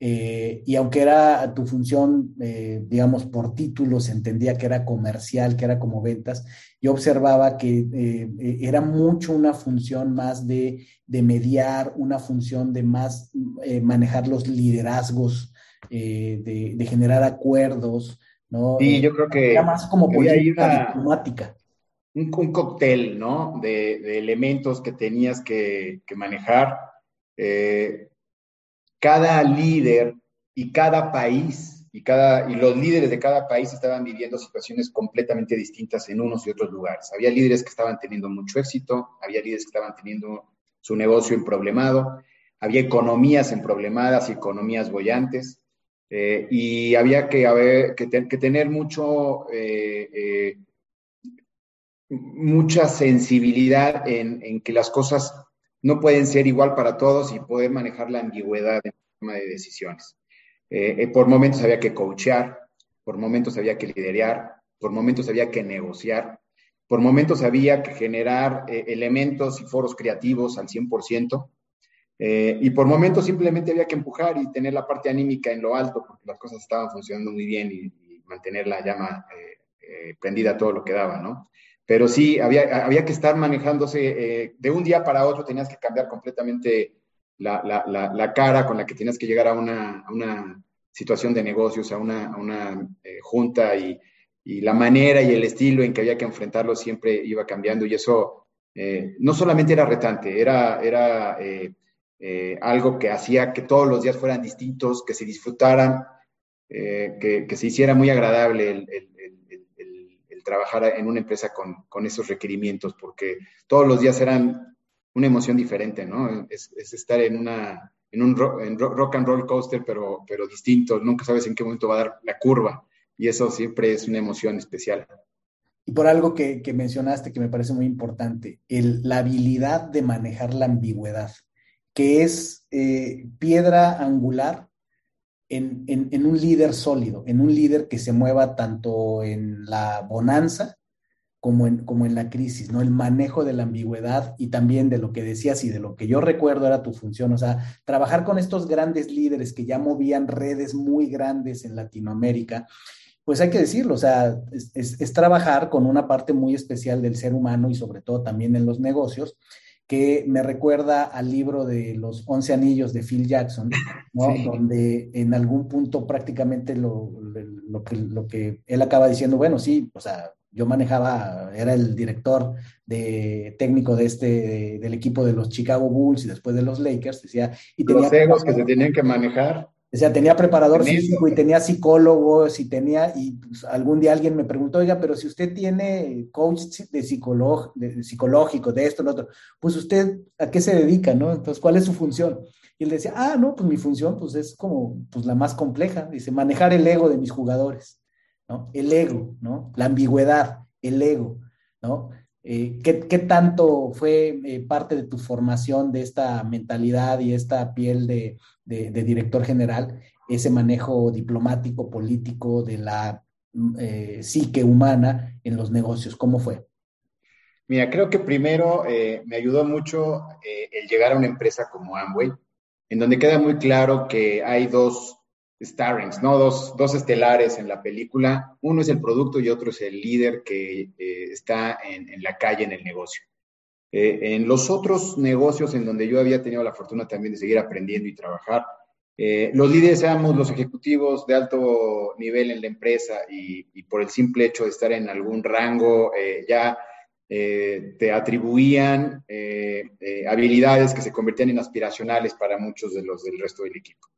eh, y aunque era tu función, eh, digamos, por títulos, se entendía que era comercial, que era como ventas, yo observaba que eh, era mucho una función más de, de mediar, una función de más manejar los liderazgos, de, de, generar acuerdos, ¿no? Sí, yo creo que... Era más como política diplomática. Un, un, cóctel, ¿no? De, de, elementos que tenías que, que manejar. Eh, cada líder y cada país y, cada, y los líderes de cada país estaban viviendo situaciones completamente distintas en unos y otros lugares. Había líderes que estaban teniendo mucho éxito, había líderes que estaban teniendo su negocio en problemado, había economías en problemadas y economías bollantes, eh, y había que, haber, que, tener mucho, eh, eh, mucha sensibilidad en, en que las cosas no pueden ser igual para todos y poder manejar la ambigüedad en forma de decisiones. Eh, eh, por momentos había que coachear, por momentos había que liderar, por momentos había que negociar, por momentos había que generar eh, elementos y foros creativos al 100%, y por momentos simplemente había que empujar y tener la parte anímica en lo alto, porque las cosas estaban funcionando muy bien y, y mantener la llama prendida todo lo que daba, ¿no? Pero sí, había, había que estar manejándose eh, de un día para otro, tenías que cambiar completamente la, la, la, cara con la que tenías que llegar a una, una situación de negocios, a una, a una eh, junta y, y, la manera y el estilo en que había que enfrentarlo siempre iba cambiando. Y eso eh, no solamente era retante, era, era algo que hacía que todos los días fueran distintos, que se disfrutaran, que, que, se hiciera muy agradable el, el trabajar en una empresa con, con, esos requerimientos, porque todos los días eran una emoción diferente, ¿no? Es, es estar en, una, en un rock, and roll coaster, pero, pero distinto, nunca sabes en qué momento va a dar la curva, y eso siempre es una emoción especial. Y por algo que, que mencionaste que me parece muy importante, el, la habilidad de manejar la ambigüedad, que es eh, piedra angular en, un líder sólido, en un líder que se mueva tanto en la bonanza como en, como en la crisis, ¿no? El manejo de la ambigüedad y también de lo que decías y de lo que yo recuerdo era tu función, o sea, trabajar con estos grandes líderes que ya movían redes muy grandes en Latinoamérica, pues hay que decirlo, o sea, es, es trabajar con una parte muy especial del ser humano y sobre todo también en los negocios, que me recuerda al libro de los once anillos de Phil Jackson, ¿no? donde en algún punto prácticamente lo, lo, que, lo que él acaba diciendo, bueno, sí, o sea, yo manejaba, era el director de técnico de este, del equipo de los Chicago Bulls y después de los Lakers, decía, y tenía... Los egos que se tenían que manejar. O sea, tenía preparador físico y tenía psicólogos y tenía, y pues, algún día alguien me preguntó, oiga, pero si usted tiene coach de, psicolog, de psicológico, de esto, lo otro, pues usted, ¿a qué se dedica, no? Entonces, ¿cuál es su función? Y él decía, ah, no, pues mi función, pues es como, pues la más compleja, dice, manejar el ego de mis jugadores, ¿no? El ego, ¿no? La ambigüedad, el ego, ¿no? Eh, ¿qué, tanto fue eh, parte de tu formación de esta mentalidad y esta piel de, director general, ese manejo diplomático, político de la eh, psique humana en los negocios? ¿Cómo fue? Mira, creo que primero me ayudó mucho el llegar a una empresa como Amway, en donde queda muy claro que hay dos starrings, ¿no? Dos, dos, estelares en la película. Uno es el producto y otro es el líder que eh, está en, la calle, en el negocio. Eh, en los otros negocios en donde yo había tenido la fortuna también de seguir aprendiendo y trabajar, eh, los líderes éramos los ejecutivos de alto nivel en la empresa y, y por el simple hecho de estar en algún rango ya te atribuían habilidades que se convertían en aspiracionales para muchos de los del resto del equipo.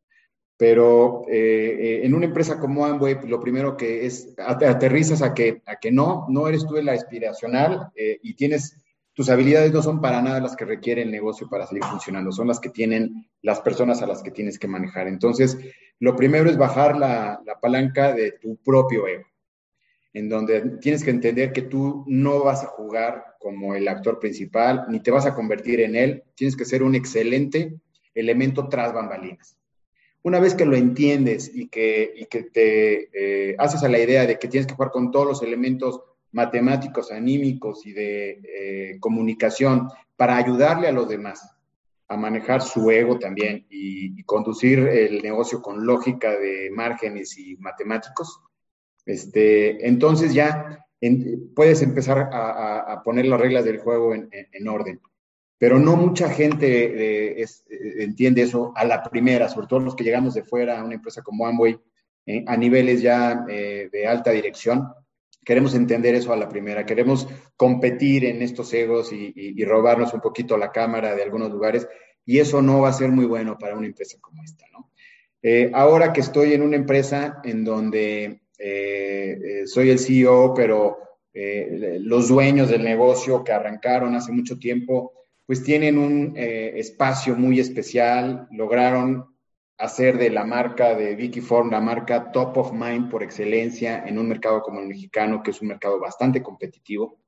Pero eh, eh, en una empresa como Amway, pues, lo primero que es, aterrizas a que, a que no, no eres tú el aspiracional eh, y tienes, tus habilidades no son para nada las que requiere el negocio para seguir funcionando, son las que tienen las personas a las que tienes que manejar. Entonces, lo primero es bajar la, la palanca de tu propio ego, en donde tienes que entender que tú no vas a jugar como el actor principal, ni te vas a convertir en él, tienes que ser un excelente elemento tras bambalinas una vez que lo entiendes y que, que te eh, haces a la idea de que tienes que jugar con todos los elementos matemáticos, anímicos y de eh, comunicación para ayudarle a los demás a manejar su ego también y, conducir el negocio con lógica de márgenes y matemáticos, este, entonces ya puedes empezar a, poner las reglas del juego en orden pero no mucha gente eh, eh, entiende eso a la primera, sobre todo los que llegamos de fuera a una empresa como Amway, a niveles ya de alta dirección. Queremos entender eso a la primera, queremos competir en estos egos y, robarnos un poquito la cámara de algunos lugares, y eso no va a ser muy bueno para una empresa como esta, ¿no? ahora que estoy en una empresa en donde soy el CEO, pero los dueños del negocio que arrancaron hace mucho tiempo, pues tienen un eh, espacio muy especial, lograron hacer de la marca de Vicky Form la marca top of mind por excelencia en un mercado como el mexicano, que es un mercado bastante competitivo.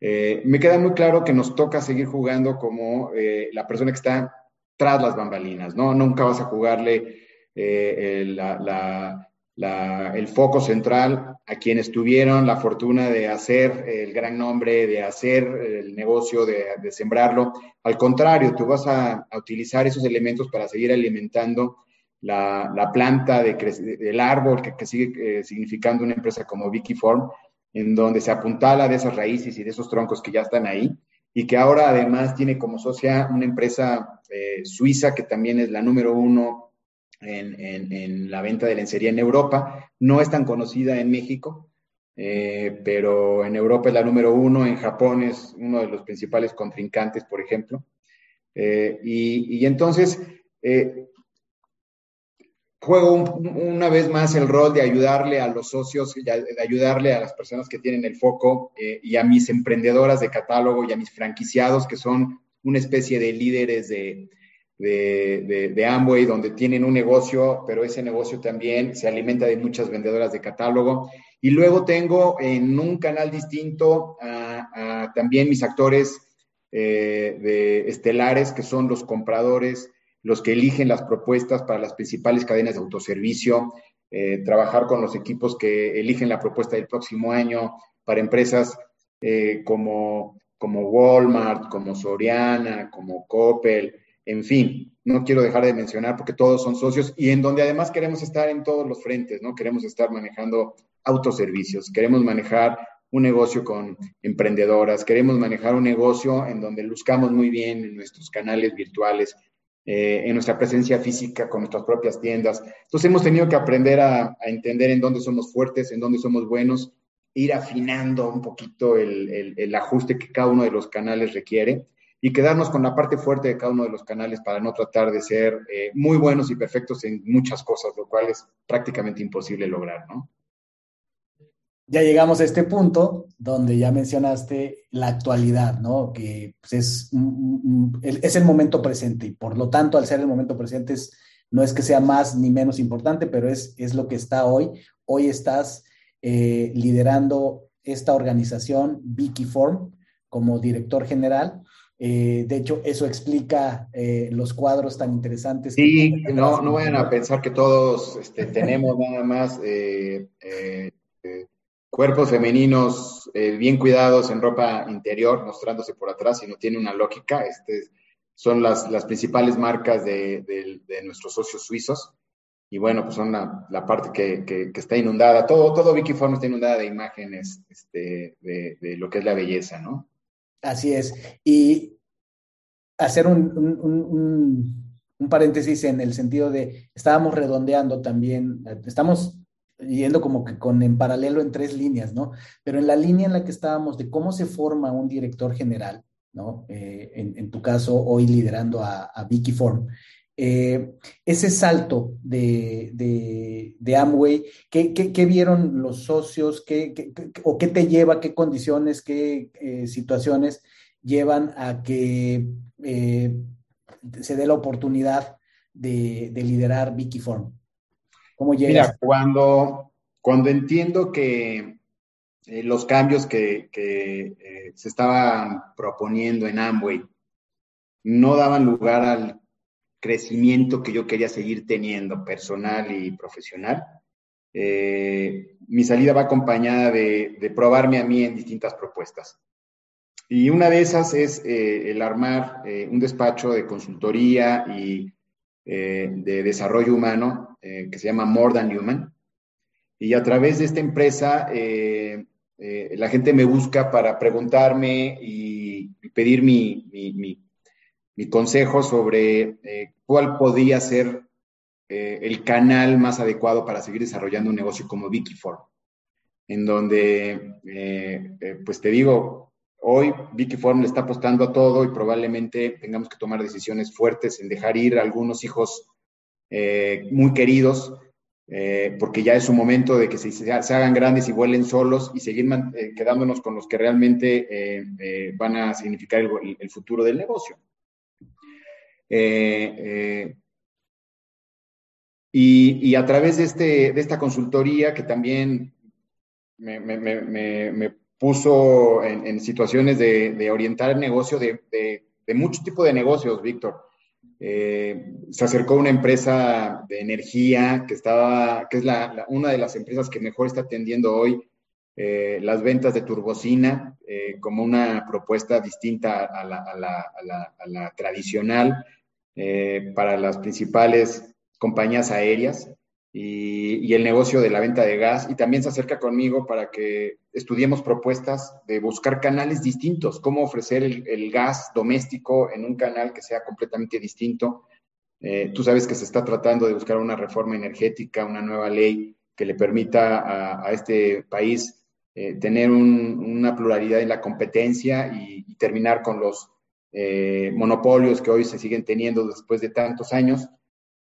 Eh, me queda muy claro que nos toca seguir jugando como eh, la persona que está tras las bambalinas, ¿no? Nunca vas a jugarle la, el foco central a quienes tuvieron la fortuna de hacer el gran nombre, de hacer el negocio, de, sembrarlo. Al contrario, tú vas a, utilizar esos elementos para seguir alimentando la, planta de del árbol que, sigue eh, significando una empresa como Vicky Form, en donde se apuntala de esas raíces y de esos troncos que ya están ahí y que ahora además tiene como socia una empresa eh, suiza que también es la número uno en, la venta de lencería en Europa. No es tan conocida en México, eh, pero en Europa es la número uno, en Japón es uno de los principales contrincantes, por ejemplo. Eh, y, entonces, eh, juego una vez más el rol de ayudarle a los socios, de ayudarle a las personas que tienen el foco y a mis emprendedoras de catálogo y a mis franquiciados, que son una especie de líderes de, de, de, Amway, donde tienen un negocio, pero ese negocio también se alimenta de muchas vendedoras de catálogo. Y luego tengo en un canal distinto también mis actores eh, de estelares, que son los compradores, los que eligen las propuestas para las principales cadenas de autoservicio, eh, trabajar con los equipos que eligen la propuesta del próximo año para empresas eh, como, como Walmart, como Soriana, como Coppel, en fin, no quiero dejar de mencionar porque todos son socios y en donde además queremos estar en todos los frentes, ¿no? Queremos estar manejando autoservicios, queremos manejar un negocio con emprendedoras, queremos manejar un negocio en donde luzcamos muy bien en nuestros canales virtuales, eh, en nuestra presencia física con nuestras propias tiendas. Entonces hemos tenido que aprender a, entender en dónde somos fuertes, en dónde somos buenos, ir afinando un poquito el, el, ajuste que cada uno de los canales requiere y quedarnos con la parte fuerte de cada uno de los canales para no tratar de ser eh, muy buenos y perfectos en muchas cosas, lo cual es prácticamente imposible lograr, ¿no? ya llegamos a este punto donde ya mencionaste la actualidad, ¿no? Que pues, es, es el momento presente y por lo tanto, al ser el momento presente, no es que sea más ni menos importante, pero es, es lo que está hoy. Hoy estás eh, liderando esta organización, Vicky Form, como director general. Eh, de hecho, eso explica eh, los cuadros tan interesantes. Sí, no, no vayan a pensar que todos este, tenemos nada más cuerpos femeninos eh, bien cuidados en ropa interior, mostrándose por atrás, y no tiene una lógica. Este, son las, las principales marcas de, nuestros socios suizos. Y bueno, pues son la, parte que, que, está inundada. Todo, todo Vicky Form está inundada de imágenes este, de, lo que es la belleza, ¿no? Así es. Y hacer un, un, paréntesis en el sentido de, estábamos redondeando también, estamos yendo como que con en paralelo en tres líneas, ¿no? Pero en la línea en la que estábamos de cómo se forma un director general, ¿no? Eh, en, tu caso, hoy liderando a, Vicky Form, eh, ese salto de, de, Amway, ¿qué, vieron los socios? ¿Qué, o qué te lleva? ¿Qué condiciones, qué eh, situaciones llevan a que se dé la oportunidad de, de liderar Vicky Form? Mira, cuando, cuando entiendo que eh, los cambios que, eh, se estaban proponiendo en Amway no daban lugar al crecimiento que yo quería seguir teniendo personal y profesional, eh, mi salida va acompañada de, probarme a mí en distintas propuestas. Y una de esas es el armar un despacho de consultoría y de desarrollo humano eh, que se llama More Than Human. Y a través de esta empresa, eh, eh, la gente me busca para preguntarme y, pedir mi, mi, consejo sobre cuál podría ser el canal más adecuado para seguir desarrollando un negocio como Wikiform. En donde, pues te digo, hoy Wikiform le está apostando a todo y probablemente tengamos que tomar decisiones fuertes en dejar ir a algunos hijos eh, muy queridos, eh, porque ya es un momento de que se, se, hagan grandes y vuelen solos y seguir eh, quedándonos con los que realmente van a significar el, futuro del negocio. Y, a través de, este, de esta consultoría que también me, puso en, situaciones de, orientar el negocio de, mucho tipo de negocios, Víctor. Eh, se acercó una empresa de energía que estaba, que es la, una de las empresas que mejor está atendiendo hoy eh, las ventas de turbocina eh, como una propuesta distinta a la, la tradicional para las principales compañías aéreas y, el negocio de la venta de gas y también se acerca conmigo para que estudiemos propuestas de buscar canales distintos, cómo ofrecer el, gas doméstico en un canal que sea completamente distinto. Eh, tú sabes que se está tratando de buscar una reforma energética, una nueva ley que le permita a, este país eh, tener una pluralidad en la competencia y, terminar con los eh, monopolios que hoy se siguen teniendo después de tantos años.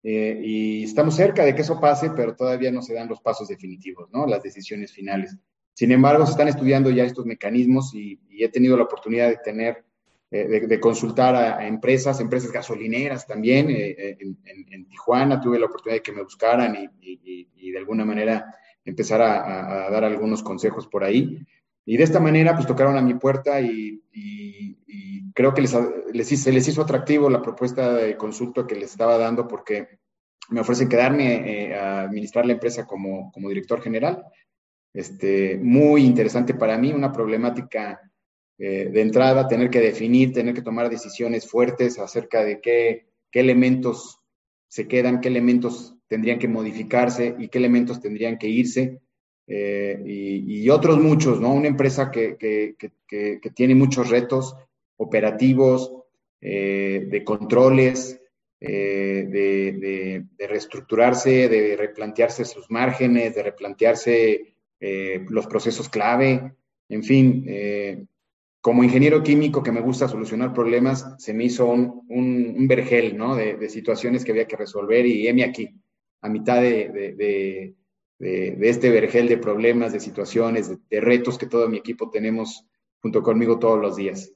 Eh, y estamos cerca de que eso pase, pero todavía no se dan los pasos definitivos, ¿no? Las decisiones finales. Sin embargo, se están estudiando ya estos mecanismos y, he tenido la oportunidad de tener, eh, de, consultar a, empresas, empresas gasolineras también. En, Tijuana tuve la oportunidad de que me buscaran y, de alguna manera empezar a, dar algunos consejos por ahí. Y de esta manera, pues tocaron a mi puerta y, creo que les, se les hizo atractivo la propuesta de consulta que les estaba dando porque me ofrecen quedarme eh, a administrar la empresa como, como director general. este, muy interesante para mí, una problemática eh, de entrada, tener que definir, tener que tomar decisiones fuertes acerca de qué, qué elementos se quedan, qué elementos tendrían que modificarse y qué elementos tendrían que irse. Eh, y, otros muchos, ¿no? Una empresa que, que, tiene muchos retos operativos, eh, de controles, eh, de, reestructurarse, de replantearse sus márgenes, de replantearse los procesos clave, en fin, como ingeniero químico que me gusta solucionar problemas, se me hizo un, un, vergel, ¿no? De, de, situaciones que había que resolver y heme aquí, a mitad de, de, este vergel de problemas, de situaciones, de, retos que todo mi equipo tenemos junto conmigo todos los días.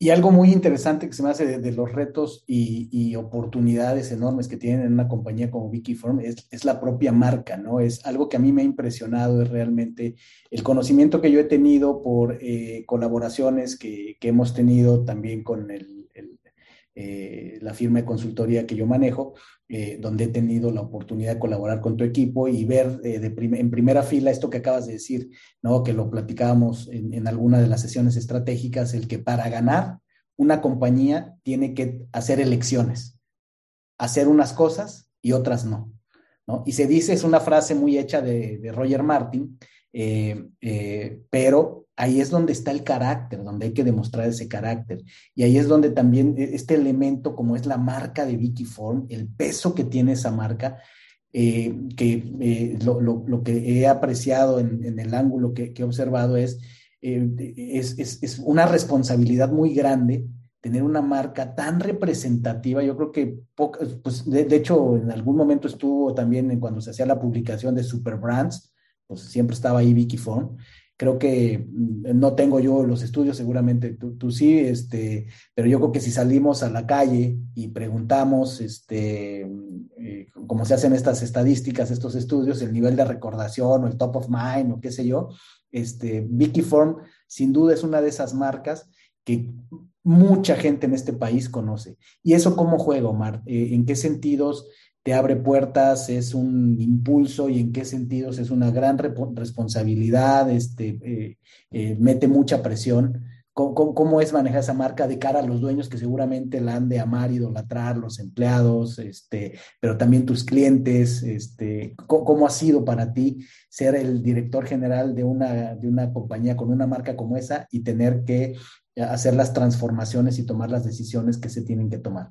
Y algo muy interesante que se me hace de, los retos y, oportunidades enormes que tienen en una compañía como Wikiform es, es, la propia marca, ¿no? Es algo que a mí me ha impresionado, es realmente el conocimiento que yo he tenido por eh, colaboraciones que, que, hemos tenido también con el, eh, la firma de consultoría que yo manejo, eh, donde he tenido la oportunidad de colaborar con tu equipo y ver eh, en primera fila esto que acabas de decir, ¿no? que lo platicábamos en, en alguna de las sesiones estratégicas, el que para ganar una compañía tiene que hacer elecciones, hacer unas cosas y otras no. Y se dice, es una frase muy hecha de, Roger Martin, pero ahí es donde está el carácter, donde hay que demostrar ese carácter. Y ahí es donde también e, este elemento, como es la marca de Vicky Form, el peso que tiene esa marca, eh, que eh, lo, que he apreciado en, el ángulo que, he observado es, eh, es, es, una responsabilidad muy grande tener una marca tan representativa. Yo creo que, pues, de, hecho, en algún momento estuvo también cuando se hacía la publicación de Super Brands, pues siempre estaba ahí Vicky Form creo que mm, no tengo yo los estudios, seguramente tú, tú, sí, este, pero yo creo que si salimos a la calle y preguntamos, este, eh, como se hacen estas estadísticas, estos estudios, el nivel de recordación o el top of mind o qué sé yo, este, Vicky Form sin duda es una de esas marcas que mucha gente en este país conoce. ¿Y eso cómo juega, Omar? Eh, ¿En qué sentidos te abre puertas, es un impulso y en qué sentidos es una gran responsabilidad, este, eh, eh, mete mucha presión. ¿Cómo, es manejar esa marca de cara a los dueños que seguramente la han de amar, idolatrar, los empleados, este, pero también tus clientes? Este, ¿cómo, ha sido para ti ser el director general de una, de una compañía con una marca como esa y tener que hacer las transformaciones y tomar las decisiones que se tienen que tomar?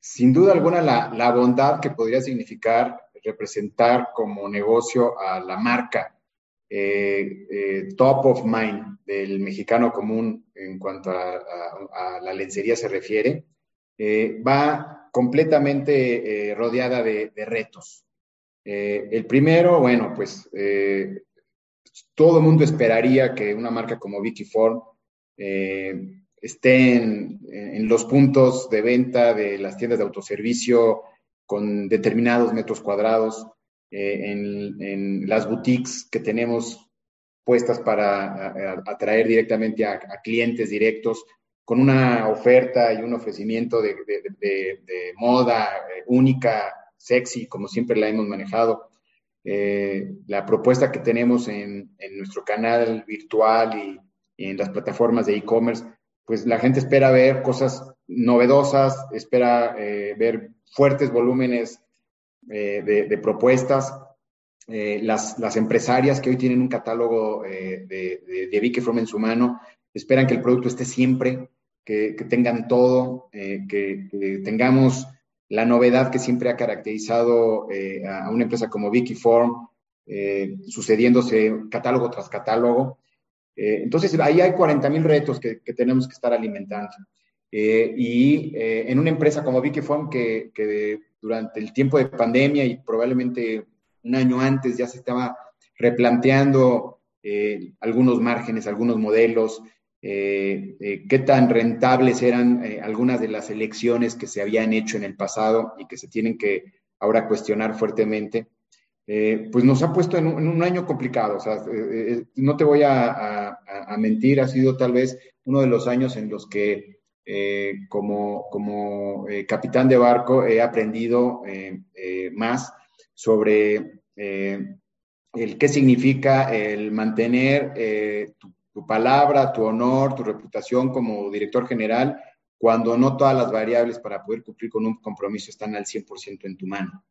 Sin duda alguna la, bondad que podría significar representar como negocio a la marca eh, eh, top of mind del mexicano común en cuanto a, la lencería se refiere, eh, va completamente rodeada de, retos. el primero, bueno, pues todo el mundo esperaría que una marca como Vicky Form estén en, los puntos de venta de las tiendas de autoservicio con determinados metros cuadrados, eh, en, las boutiques que tenemos puestas para atraer directamente a, clientes directos, con una oferta y un ofrecimiento de, moda eh, única, sexy, como siempre la hemos manejado. Eh, la propuesta que tenemos en, nuestro canal virtual y en las plataformas de e-commerce pues la gente espera ver cosas novedosas, espera eh, ver fuertes volúmenes eh, de, propuestas. Eh, las, las, empresarias que hoy tienen un catálogo de, de, de From en su mano esperan que el producto esté siempre, que, tengan todo, que, tengamos la novedad que siempre ha caracterizado a una empresa como Vicky Form, sucediéndose catálogo tras catálogo. Eh, entonces, ahí hay 40 mil retos que, tenemos que estar alimentando. Eh, y eh, en una empresa como Vicky que, que durante el tiempo de pandemia y probablemente un año antes ya se estaba replanteando algunos márgenes, algunos modelos, qué tan rentables eran algunas de las elecciones que se habían hecho en el pasado y que se tienen que ahora cuestionar fuertemente. Eh, pues nos ha puesto en un, año complicado. O sea, eh, eh, no te voy a, mentir, ha sido tal vez uno de los años en los que como, capitán de barco he aprendido más sobre el qué significa el mantener tu, tu, palabra, tu honor, tu reputación como director general, cuando no todas las variables para poder cumplir con un compromiso están al 100% en tu mano.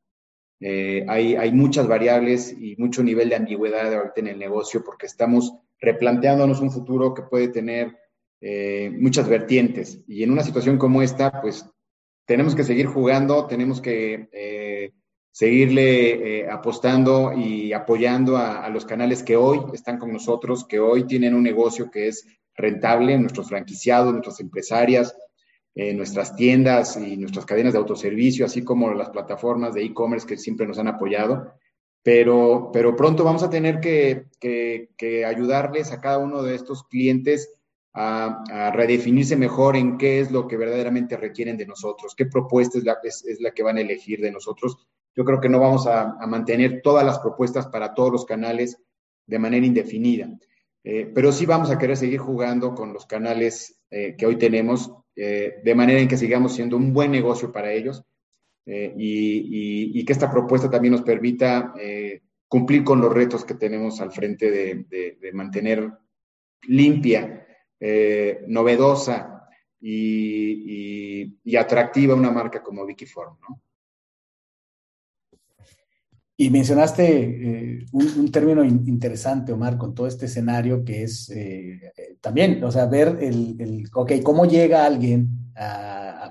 Eh, hay, hay, muchas variables y mucho nivel de ambigüedad ahorita en el negocio porque estamos replanteándonos un futuro que puede tener eh, muchas vertientes. Y en una situación como esta, pues tenemos que seguir jugando, tenemos que eh, seguirle eh, apostando y apoyando a, a, los canales que hoy están con nosotros, que hoy tienen un negocio que es rentable, nuestros franquiciados, nuestras empresarias, eh, nuestras tiendas y nuestras cadenas de autoservicio, así como las plataformas de e-commerce que siempre nos han apoyado. Pero, pero pronto vamos a tener que, ayudarles a cada uno de estos clientes a, redefinirse mejor en qué es lo que verdaderamente requieren de nosotros, qué propuesta es la, que van a elegir de nosotros. Yo creo que no vamos a, a, mantener todas las propuestas para todos los canales de manera indefinida, eh, pero sí vamos a querer seguir jugando con los canales eh, que hoy tenemos eh, de manera en que sigamos siendo un buen negocio para ellos eh, y, y, que esta propuesta también nos permita eh, cumplir con los retos que tenemos al frente de, de, mantener limpia, novedosa y, y, atractiva una marca como Vicky Form. Y mencionaste eh, un, término interesante, Omar, con todo este escenario que es eh, también, o sea, ver el, ok, cómo llega alguien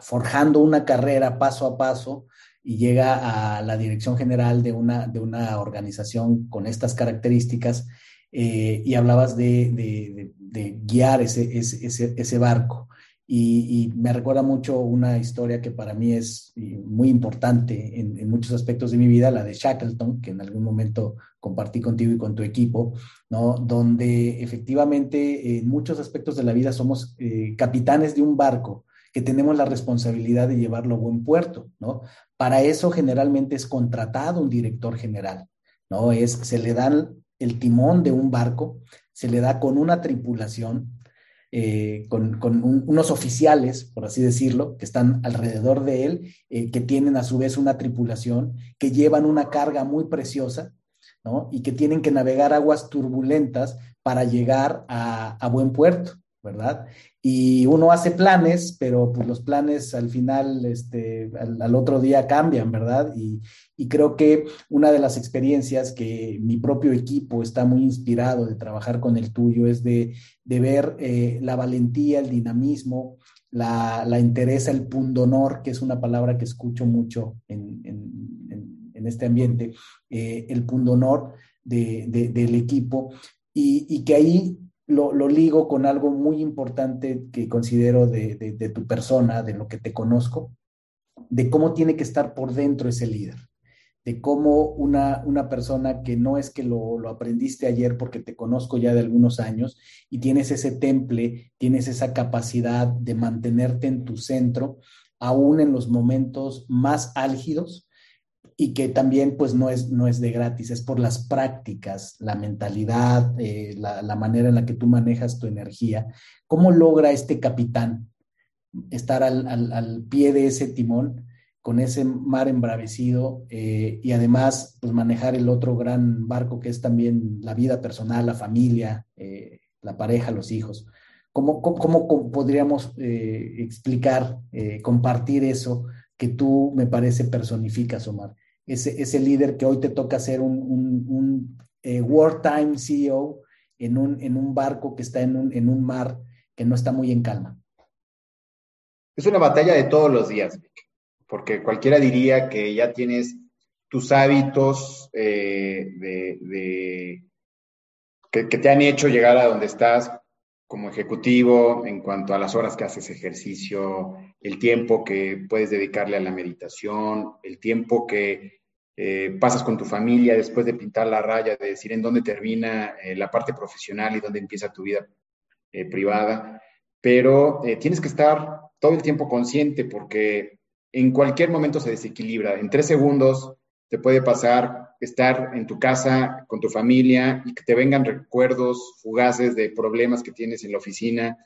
forjando una carrera paso a paso y llega a la dirección general de una, de una organización con estas características eh, y hablabas de, de, de guiar ese, ese, ese barco. Y, me recuerda mucho una historia que para mí es muy importante en, en, muchos aspectos de mi vida, la de Shackleton, que en algún momento compartí contigo y con tu equipo, ¿no? Donde efectivamente en muchos aspectos de la vida somos eh, capitanes de un barco que tenemos la responsabilidad de llevarlo a buen puerto, ¿no? Para eso generalmente es contratado un director general, ¿no? Es, se le dan el timón de un barco, se le da con una tripulación, eh, con, con un, unos oficiales, por así decirlo, que están alrededor de él, eh, que tienen a su vez una tripulación, que llevan una carga muy preciosa, ¿no? Y que tienen que navegar aguas turbulentas para llegar a, a buen puerto, ¿verdad? Y uno hace planes, pero pues los planes al final, este, al, al otro día cambian, ¿verdad? Y, y, creo que una de las experiencias que mi propio equipo está muy inspirado de trabajar con el tuyo es de, de ver eh, la valentía, el dinamismo, la, la el pundonor, que es una palabra que escucho mucho en, en, este ambiente, eh, el pundonor de, de, del equipo, y, y que ahí lo, lo, ligo con algo muy importante que considero de, de, de, tu persona, de lo que te conozco, de cómo tiene que estar por dentro ese líder, de cómo una, una persona que no es que lo, lo, aprendiste ayer porque te conozco ya de algunos años y tienes ese temple, tienes esa capacidad de mantenerte en tu centro, aún en los momentos más álgidos, y que también pues no es, no es de gratis, es por las prácticas, la mentalidad, eh, la, la, manera en la que tú manejas tu energía. ¿Cómo logra este capitán estar al, al, al pie de ese timón con ese mar embravecido eh, y además pues manejar el otro gran barco que es también la vida personal, la familia, eh, la pareja, los hijos? ¿Cómo, cómo, cómo podríamos eh, explicar, compartir eso que tú me parece personificas, Omar? ese, ese líder que hoy te toca ser un, un, un eh, wartime CEO en un, en un barco que está en un, en un mar que no está muy en calma? Es una batalla de todos los días, Vic, porque cualquiera diría que ya tienes tus hábitos eh, de, que, te han hecho llegar a donde estás como ejecutivo en cuanto a las horas que haces ejercicio, el tiempo que puedes dedicarle a la meditación, el tiempo que eh, pasas con tu familia después de pintar la raya, de decir en dónde termina eh, la parte profesional y dónde empieza tu vida privada, pero tienes que estar todo el tiempo consciente porque en cualquier momento se desequilibra. En tres segundos te puede pasar estar en tu casa con tu familia y que te vengan recuerdos fugaces de problemas que tienes en la oficina,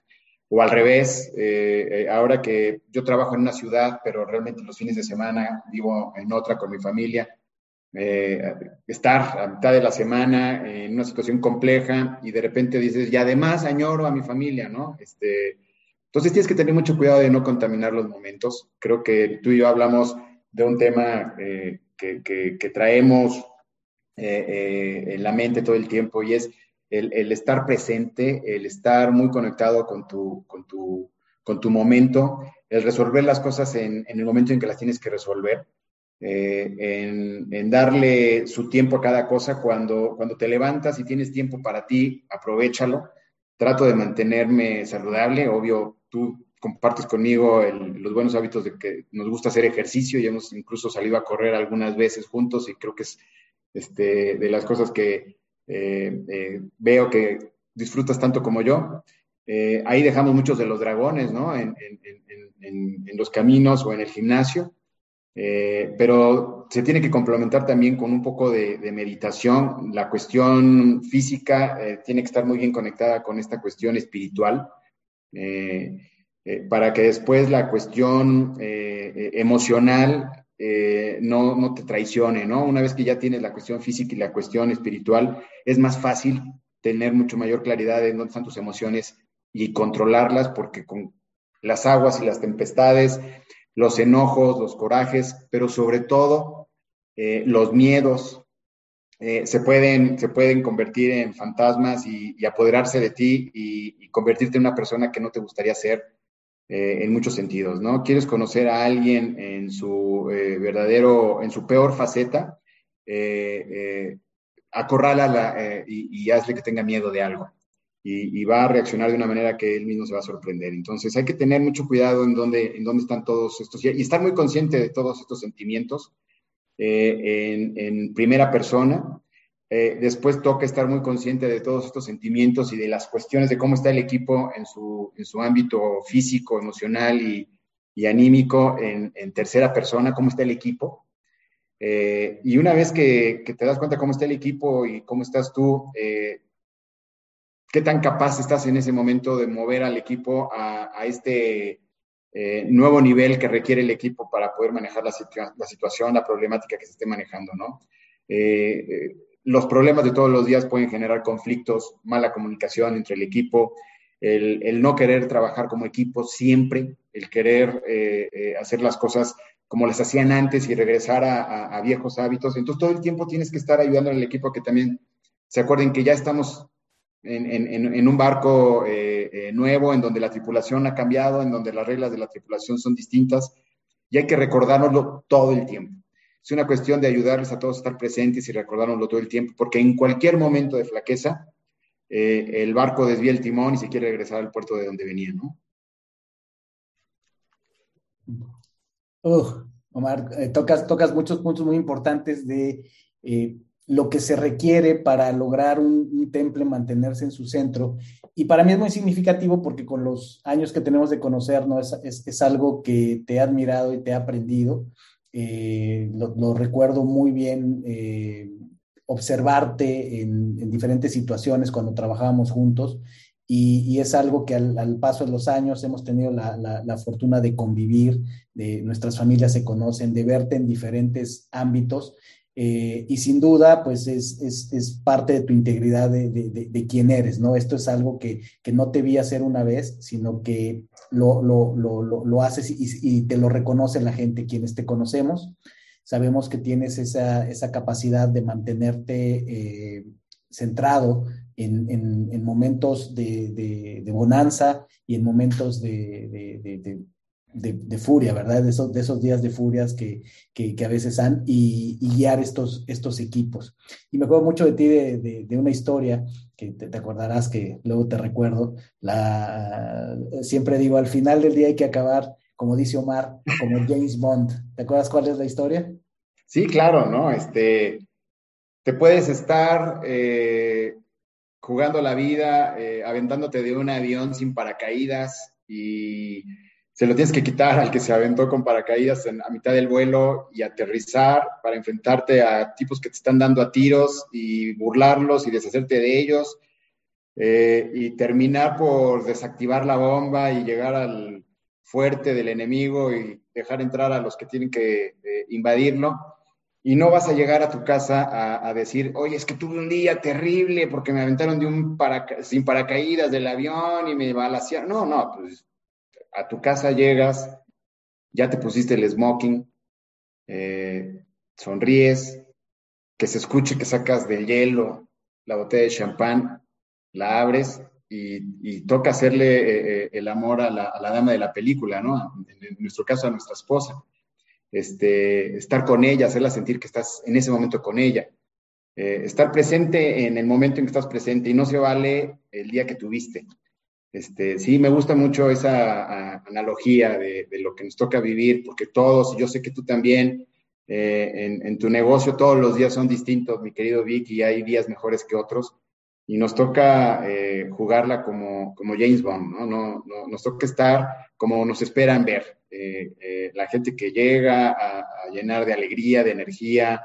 o al revés, eh, ahora que yo trabajo en una ciudad, pero realmente los fines de semana vivo en otra con mi familia, eh, estar a mitad de la semana en una situación compleja y de repente dices, y además añoro a mi familia, ¿no? Este, entonces tienes que tener mucho cuidado de no contaminar los momentos. Creo que tú y yo hablamos de un tema eh, que, traemos en la mente todo el tiempo y es el, estar presente, el estar muy conectado con tu, con momento, el resolver las cosas en, en el momento en que las tienes que resolver eh, en, darle su tiempo a cada cosa. Cuando te levantas y tienes tiempo para ti, aprovechalo. Trato de mantenerme saludable. Obvio, tú compartes conmigo los buenos hábitos de que nos gusta hacer ejercicio y hemos incluso salido a correr algunas veces juntos y creo que es este, de las cosas que eh, eh, veo que disfrutas tanto como yo. ahí dejamos muchos de los dragones, ¿no? En, los caminos o en el gimnasio. Eh, pero se tiene que complementar también con un poco de, meditación. La cuestión física eh, tiene que estar muy bien conectada con esta cuestión espiritual, eh, para que después la cuestión emocional no, no, te traicione, ¿no? Una vez que ya tienes la cuestión física y la cuestión espiritual, es más fácil tener mucho mayor claridad de dónde están tus emociones y controlarlas, porque con las aguas y las tempestades los enojos, los corajes, pero sobre todo eh, los miedos eh, se, pueden, se pueden convertir en fantasmas y, apoderarse de ti y, convertirte en una persona que no te gustaría ser eh, en muchos sentidos, ¿no? Quieres conocer a alguien en su verdadero, en su peor faceta, acorrálala y, y hazle que tenga miedo de algo y, va a reaccionar de una manera que él mismo se va a sorprender. Entonces hay que tener mucho cuidado en dónde, en dónde están todos estos y estar muy consciente de todos estos sentimientos eh, en, primera persona. Eh, después toca estar muy consciente de todos estos sentimientos y de las cuestiones de cómo está el equipo en su, en su ámbito físico, emocional y, y anímico en, en, tercera persona, cómo está el equipo. Eh, y una vez que, que, te das cuenta cómo está el equipo y cómo estás tú, qué tan capaz estás en ese momento de mover al equipo a, este eh, nuevo nivel que requiere el equipo para poder manejar la, situación, la problemática que se esté manejando, ¿no? Eh, eh, los problemas de todos los días pueden generar conflictos, mala comunicación entre el equipo, el, no querer trabajar como equipo siempre, el querer hacer las cosas como las hacían antes y regresar a, a, viejos hábitos. Entonces todo el tiempo tienes que estar ayudando al equipo a que también se acuerden que ya estamos en, un barco eh, eh, nuevo, en donde la tripulación ha cambiado, en donde las reglas de la tripulación son distintas, y hay que recordárnoslo todo el tiempo. Es una cuestión de ayudarles a todos a estar presentes y recordárnoslo todo el tiempo, porque en cualquier momento de flaqueza, eh, el barco desvía el timón y se quiere regresar al puerto de donde venía, ¿no? Omar, tocas, tocas muchos puntos muy importantes de lo que se requiere para lograr un, temple mantenerse en su centro. Y para mí es muy significativo porque con los años que tenemos de conocernos es, es, algo que te he admirado y te he aprendido. Eh, lo, recuerdo muy bien eh, observarte en, diferentes situaciones cuando trabajábamos juntos y, es algo que al, paso de los años hemos tenido la, la, fortuna de convivir, de nuestras familias se conocen, de verte en diferentes ámbitos eh, y sin duda, pues es, es, es, parte de tu integridad de, de, quién eres, ¿no? Esto es algo que, que, no te vi hacer una vez, sino que lo, lo, lo, lo haces y, y, te lo reconoce la gente, quienes te conocemos. Sabemos que tienes esa, esa capacidad de mantenerte eh, centrado en, en, en, momentos de, bonanza y en momentos de, de, furia, ¿verdad? De esos, de esos días de furias que, que, a veces han y, guiar estos, estos equipos. Y me acuerdo mucho de ti de, de una historia que te, acordarás que luego te recuerdo. La, siempre digo, al final del día hay que acabar, como dice Omar, como James Bond. ¿Te acuerdas cuál es la historia? Sí, claro, ¿no? Este, te puedes estar eh, jugando la vida, eh, aventándote de un avión sin paracaídas y se lo tienes que quitar al que se aventó con paracaídas a mitad del vuelo y aterrizar para enfrentarte a tipos que te están dando a tiros y burlarlos y deshacerte de ellos eh, y terminar por desactivar la bomba y llegar al fuerte del enemigo y dejar entrar a los que tienen que eh, invadirlo. y no vas a llegar a tu casa a, decir, oye, es que tuve un día terrible porque me aventaron sin paracaídas del avión y me balacearon. No, no, pues a tu casa llegas, ya te pusiste el smoking, eh, sonríes, que se escuche que sacas del hielo la botella de champán, la abres y, toca hacerle eh, eh, el amor a la, dama de la película, ¿no? En, nuestro caso, a nuestra esposa. Este, estar con ella, hacerla sentir que estás en ese momento con ella. Estar presente en el momento en que estás presente y no se vale el día que tuviste. Este, sí, me gusta mucho esa analogía de, lo que nos toca vivir, porque todos, yo sé que tú también, en, en, tu negocio todos los días son distintos, mi querido Vic, y hay días mejores que otros y nos toca eh, jugarla como, como, James Bond, ¿no? No, ¿no? Nos toca estar como nos esperan ver. Eh, eh, la gente que llega a, llenar de alegría, de energía.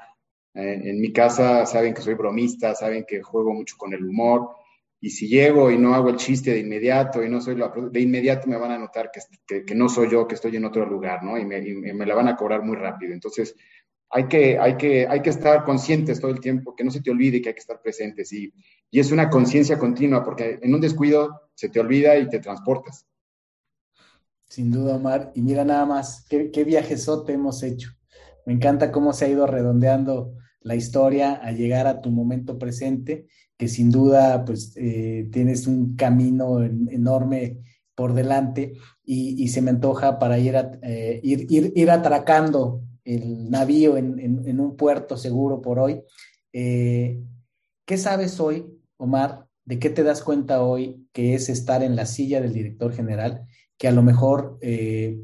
en mi casa saben que soy bromista, saben que juego mucho con el humor. Y si llego y no hago el chiste de inmediato y no soy la, de inmediato me van a notar que, que, no soy yo, que estoy en otro lugar, ¿no? Y me, me la van a cobrar muy rápido. Entonces, hay que, hay, que, hay que estar conscientes todo el tiempo, que no se te olvide que hay que estar presentes. Y, y es una conciencia continua, porque en un descuido se te olvida y te transportas. Sin duda, Omar. Y mira nada más, qué, qué viajesote hemos hecho. Me encanta cómo se ha ido redondeando la historia a llegar a tu momento presente, que sin duda, pues, eh, tienes un camino enorme por delante y, se me antoja para ir, eh, ir, ir, ir atracando el navío en, un puerto seguro por hoy. Eh, ¿Qué sabes hoy, Omar? ¿De qué te das cuenta hoy que es estar en la silla del director general que a lo mejor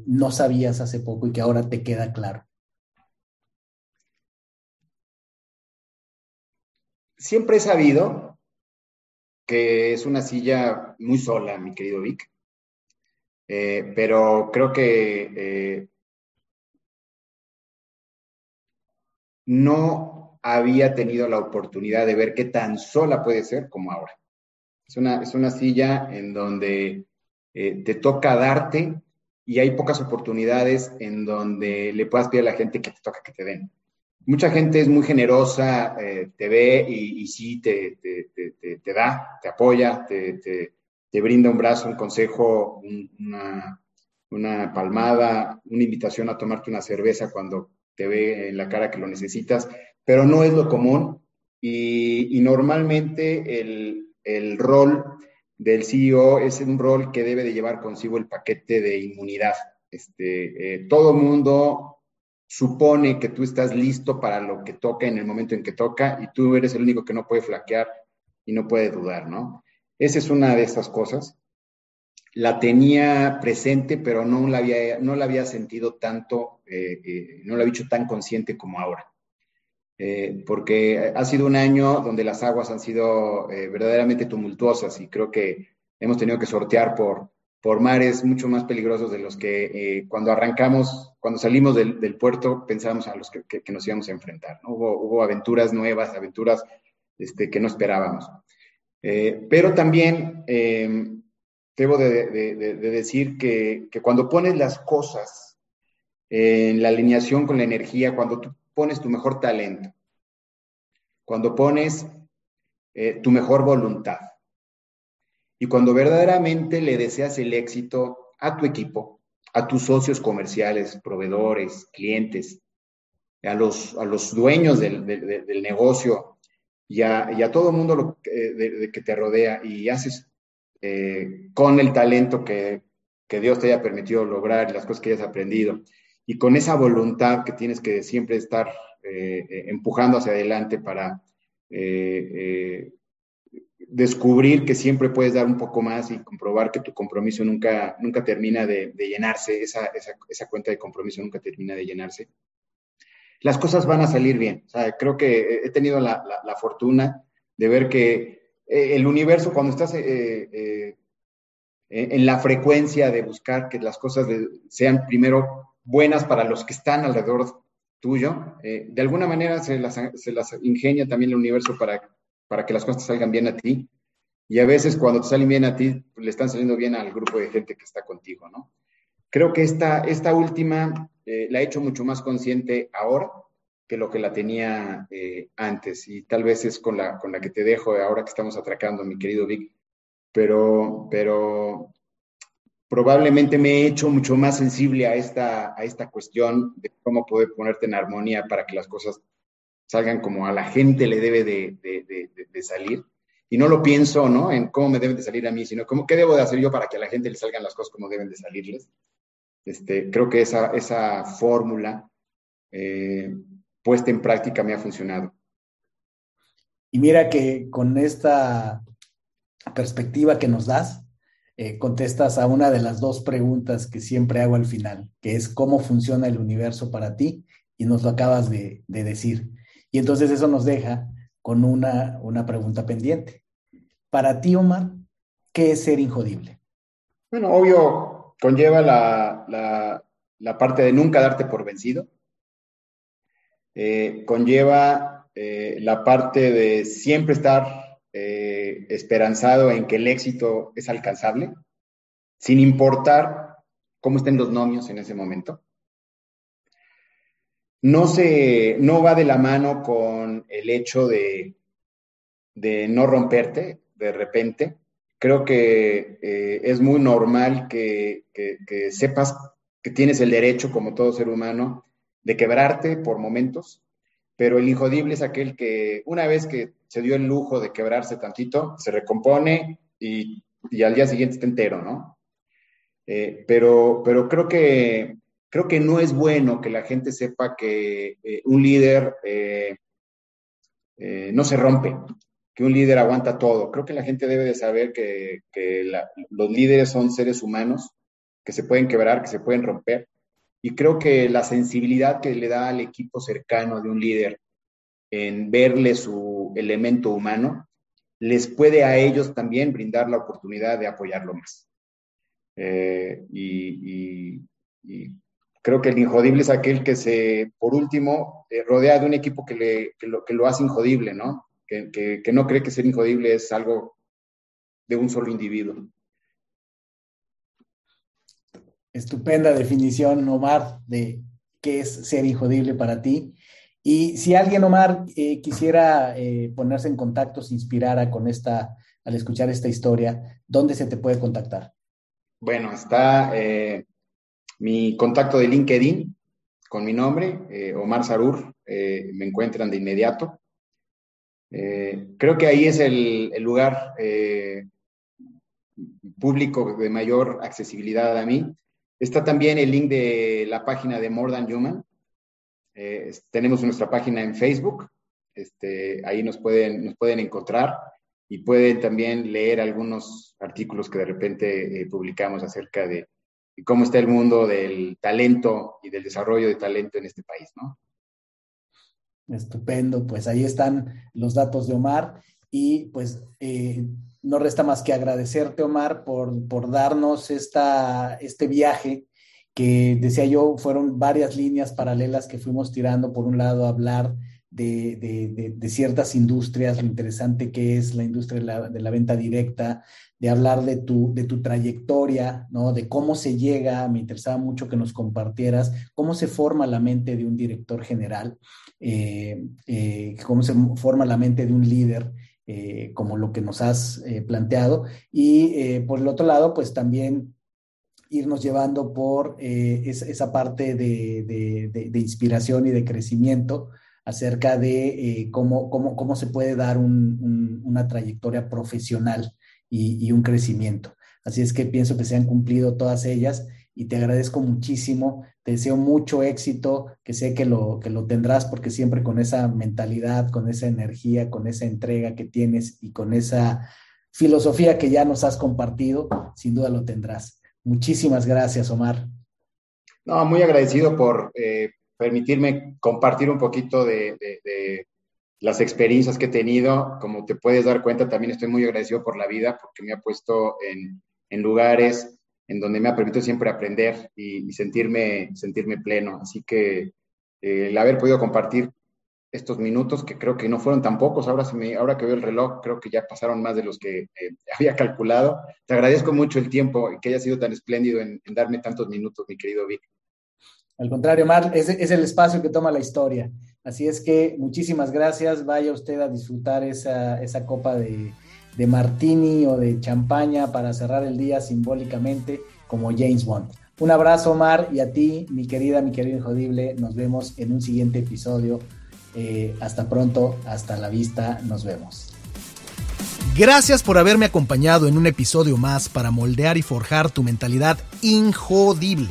no sabías hace poco y que ahora te queda claro? Siempre he sabido que es una silla muy sola, mi querido Vic, eh, pero creo que no había tenido la oportunidad de ver qué tan sola puede ser como ahora. Es una, es una silla en donde eh, te toca darte y hay pocas oportunidades en donde le puedas pedir a la gente que te toca que te den. Mucha gente es muy generosa, eh, te ve y, sí te, te, da, te apoya, te, brinda un brazo, un consejo, una, una palmada, una invitación a tomarte una cerveza cuando te ve en la cara que lo necesitas, pero no es lo común y, normalmente el, rol del CEO es un rol que debe de llevar consigo el paquete de inmunidad. Este, eh, todo mundo supone que tú estás listo para lo que toca en el momento en que toca y tú eres el único que no puede flaquear y no puede dudar, ¿no? Esa es una de esas cosas la tenía presente, pero no la había, no la había sentido tanto, eh, eh, no la había hecho tan consciente como ahora. Eh, porque ha sido un año donde las aguas han sido verdaderamente tumultuosas y creo que hemos tenido que sortear por, por mares mucho más peligrosos de los que cuando arrancamos, cuando salimos del, puerto, pensábamos a los que, nos íbamos a enfrentar. Hubo, hubo, aventuras nuevas, aventuras este, que no esperábamos. pero también debo de, decir que, cuando pones las cosas en la alineación con la energía, cuando tú pones tu mejor talento, cuando pones eh, tu mejor voluntad y cuando verdaderamente le deseas el éxito a tu equipo, a tus socios comerciales, proveedores, clientes, a los, a los dueños del, negocio y a, todo el mundo eh, que te rodea y haces eh, con el talento que, Dios te haya permitido lograr las cosas que hayas aprendido, y con esa voluntad que tienes que siempre estar eh, empujando hacia adelante para descubrir que siempre puedes dar un poco más y comprobar que tu compromiso nunca, nunca termina de, llenarse, esa, esa, cuenta de compromiso nunca termina de llenarse. Las cosas van a salir bien. creo que he tenido la, la fortuna de ver que eh, el universo, cuando estás eh, eh, en la frecuencia de buscar que las cosas sean primero buenas para los que están alrededor tuyo, de alguna manera se las, ingenia también el universo para, para que las cosas salgan bien a ti. Y a veces cuando te salen bien a ti, le están saliendo bien al grupo de gente que está contigo, ¿no? Creo que esta, esta última la he hecho mucho más consciente ahora que lo que la tenía eh, antes. Y tal vez es con la, con la que te dejo ahora que estamos atracando, mi querido Vic. Pero, pero probablemente me he hecho mucho más sensible a esta, a esta cuestión de cómo poder ponerte en armonía para que las cosas salgan como a la gente le debe de, de, de, salir. Y no lo pienso, ¿no? En cómo me deben de salir a mí, sino cómo, qué debo de hacer yo para que a la gente le salgan las cosas como deben de salirles. Este, creo que esa, esa fórmula eh, puesta en práctica me ha funcionado. Y mira que con esta perspectiva que nos das, eh, contestas a una de las dos preguntas que siempre hago al final, que es cómo funciona el universo para ti, y nos lo acabas de, decir. Y entonces eso nos deja con una, una pregunta pendiente. Para ti, Omar, ¿qué es ser injodible? Bueno, obvio, conlleva la, la, parte de nunca darte por vencido. Eh, conlleva eh, la parte de siempre estar eh, esperanzado en que el éxito es alcanzable, sin importar cómo estén los nomios en ese momento. No, se, no va de la mano con el hecho de, de no romperte de repente. Creo que eh, es muy normal que, que sepas que tienes el derecho, como todo ser humano, de quebrarte por momentos, pero el injodible es aquel que una vez que se dio el lujo de quebrarse tantito, se recompone y, al día siguiente está entero, ¿no? Eh, pero, pero creo que creo que no es bueno que la gente sepa que eh, un líder eh, no se rompe, que un líder aguanta todo. Creo que la gente debe de saber que, los líderes son seres humanos, que se pueden quebrar, que se pueden romper, y creo que la sensibilidad que le da al equipo cercano de un líder en verle su elemento humano, les puede a ellos también brindar la oportunidad de apoyarlo más. Eh, y, creo que el injodible es aquel que se, por último, eh, rodea de un equipo que, le, lo, que lo hace injodible, ¿no? Que, que no cree que ser injodible es algo de un solo individuo. Estupenda definición, Omar, de qué es ser injodible para ti. Y si alguien, Omar, eh, quisiera eh, ponerse en contacto, se inspirara con esta, al escuchar esta historia, ¿dónde se te puede contactar? Bueno, está eh, mi contacto de LinkedIn con mi nombre, Omar Sarur, me encuentran de inmediato. creo que ahí es el, lugar público de mayor accesibilidad a mí. Está también el link de la página de More Than Human. Eh, tenemos nuestra página en Facebook. Este, ahí nos pueden, nos pueden encontrar y pueden también leer algunos artículos que de repente eh, publicamos acerca de, cómo está el mundo del talento y del desarrollo de talento en este país, ¿no? Estupendo, pues ahí están los datos de Omar y pues eh, no resta más que agradecerte, Omar, por, por darnos esta, este viaje que, decía yo, fueron varias líneas paralelas que fuimos tirando. Por un lado, hablar de, de, de, ciertas industrias, lo interesante que es la industria de la, venta directa, de hablar de tu, de tu trayectoria, ¿no? De cómo se llega, me interesaba mucho que nos compartieras, cómo se forma la mente de un director general, eh, eh, cómo se forma la mente de un líder eh, como lo que nos has planteado. Y por el otro lado, pues también irnos llevando por esa, parte de, inspiración y de crecimiento acerca de cómo, cómo, cómo, se puede dar una trayectoria profesional y, y un crecimiento. Así es que pienso que se han cumplido todas ellas y te agradezco muchísimo. Te deseo mucho éxito, que sé que lo, que lo tendrás porque siempre con esa mentalidad, con esa energía, con esa entrega que tienes y con esa filosofía que ya nos has compartido, sin duda lo tendrás. Muchísimas gracias, Omar. No, muy agradecido por eh, permitirme compartir un poquito de, las experiencias que he tenido. Como te puedes dar cuenta, también estoy muy agradecido por la vida porque me ha puesto en, en lugares en donde me ha permitido siempre aprender y, sentirme, sentirme pleno. Así que eh, el haber podido compartir estos minutos, que creo que no fueron tan pocos, ahora, se me, ahora que veo el reloj, creo que ya pasaron más de los que eh, había calculado. Te agradezco mucho el tiempo y que haya sido tan espléndido en, darme tantos minutos, mi querido Vic. Al contrario, Mar, es, el espacio que toma la historia. Así es que muchísimas gracias. Vaya usted a disfrutar esa, esa copa de, de martini o de champaña para cerrar el día simbólicamente como James Bond. Un abrazo, Omar, y a ti, mi querida, mi querido Injodible. Nos vemos en un siguiente episodio. Eh, hasta pronto, hasta la vista, nos vemos. Gracias por haberme acompañado en un episodio más para moldear y forjar tu mentalidad injodible.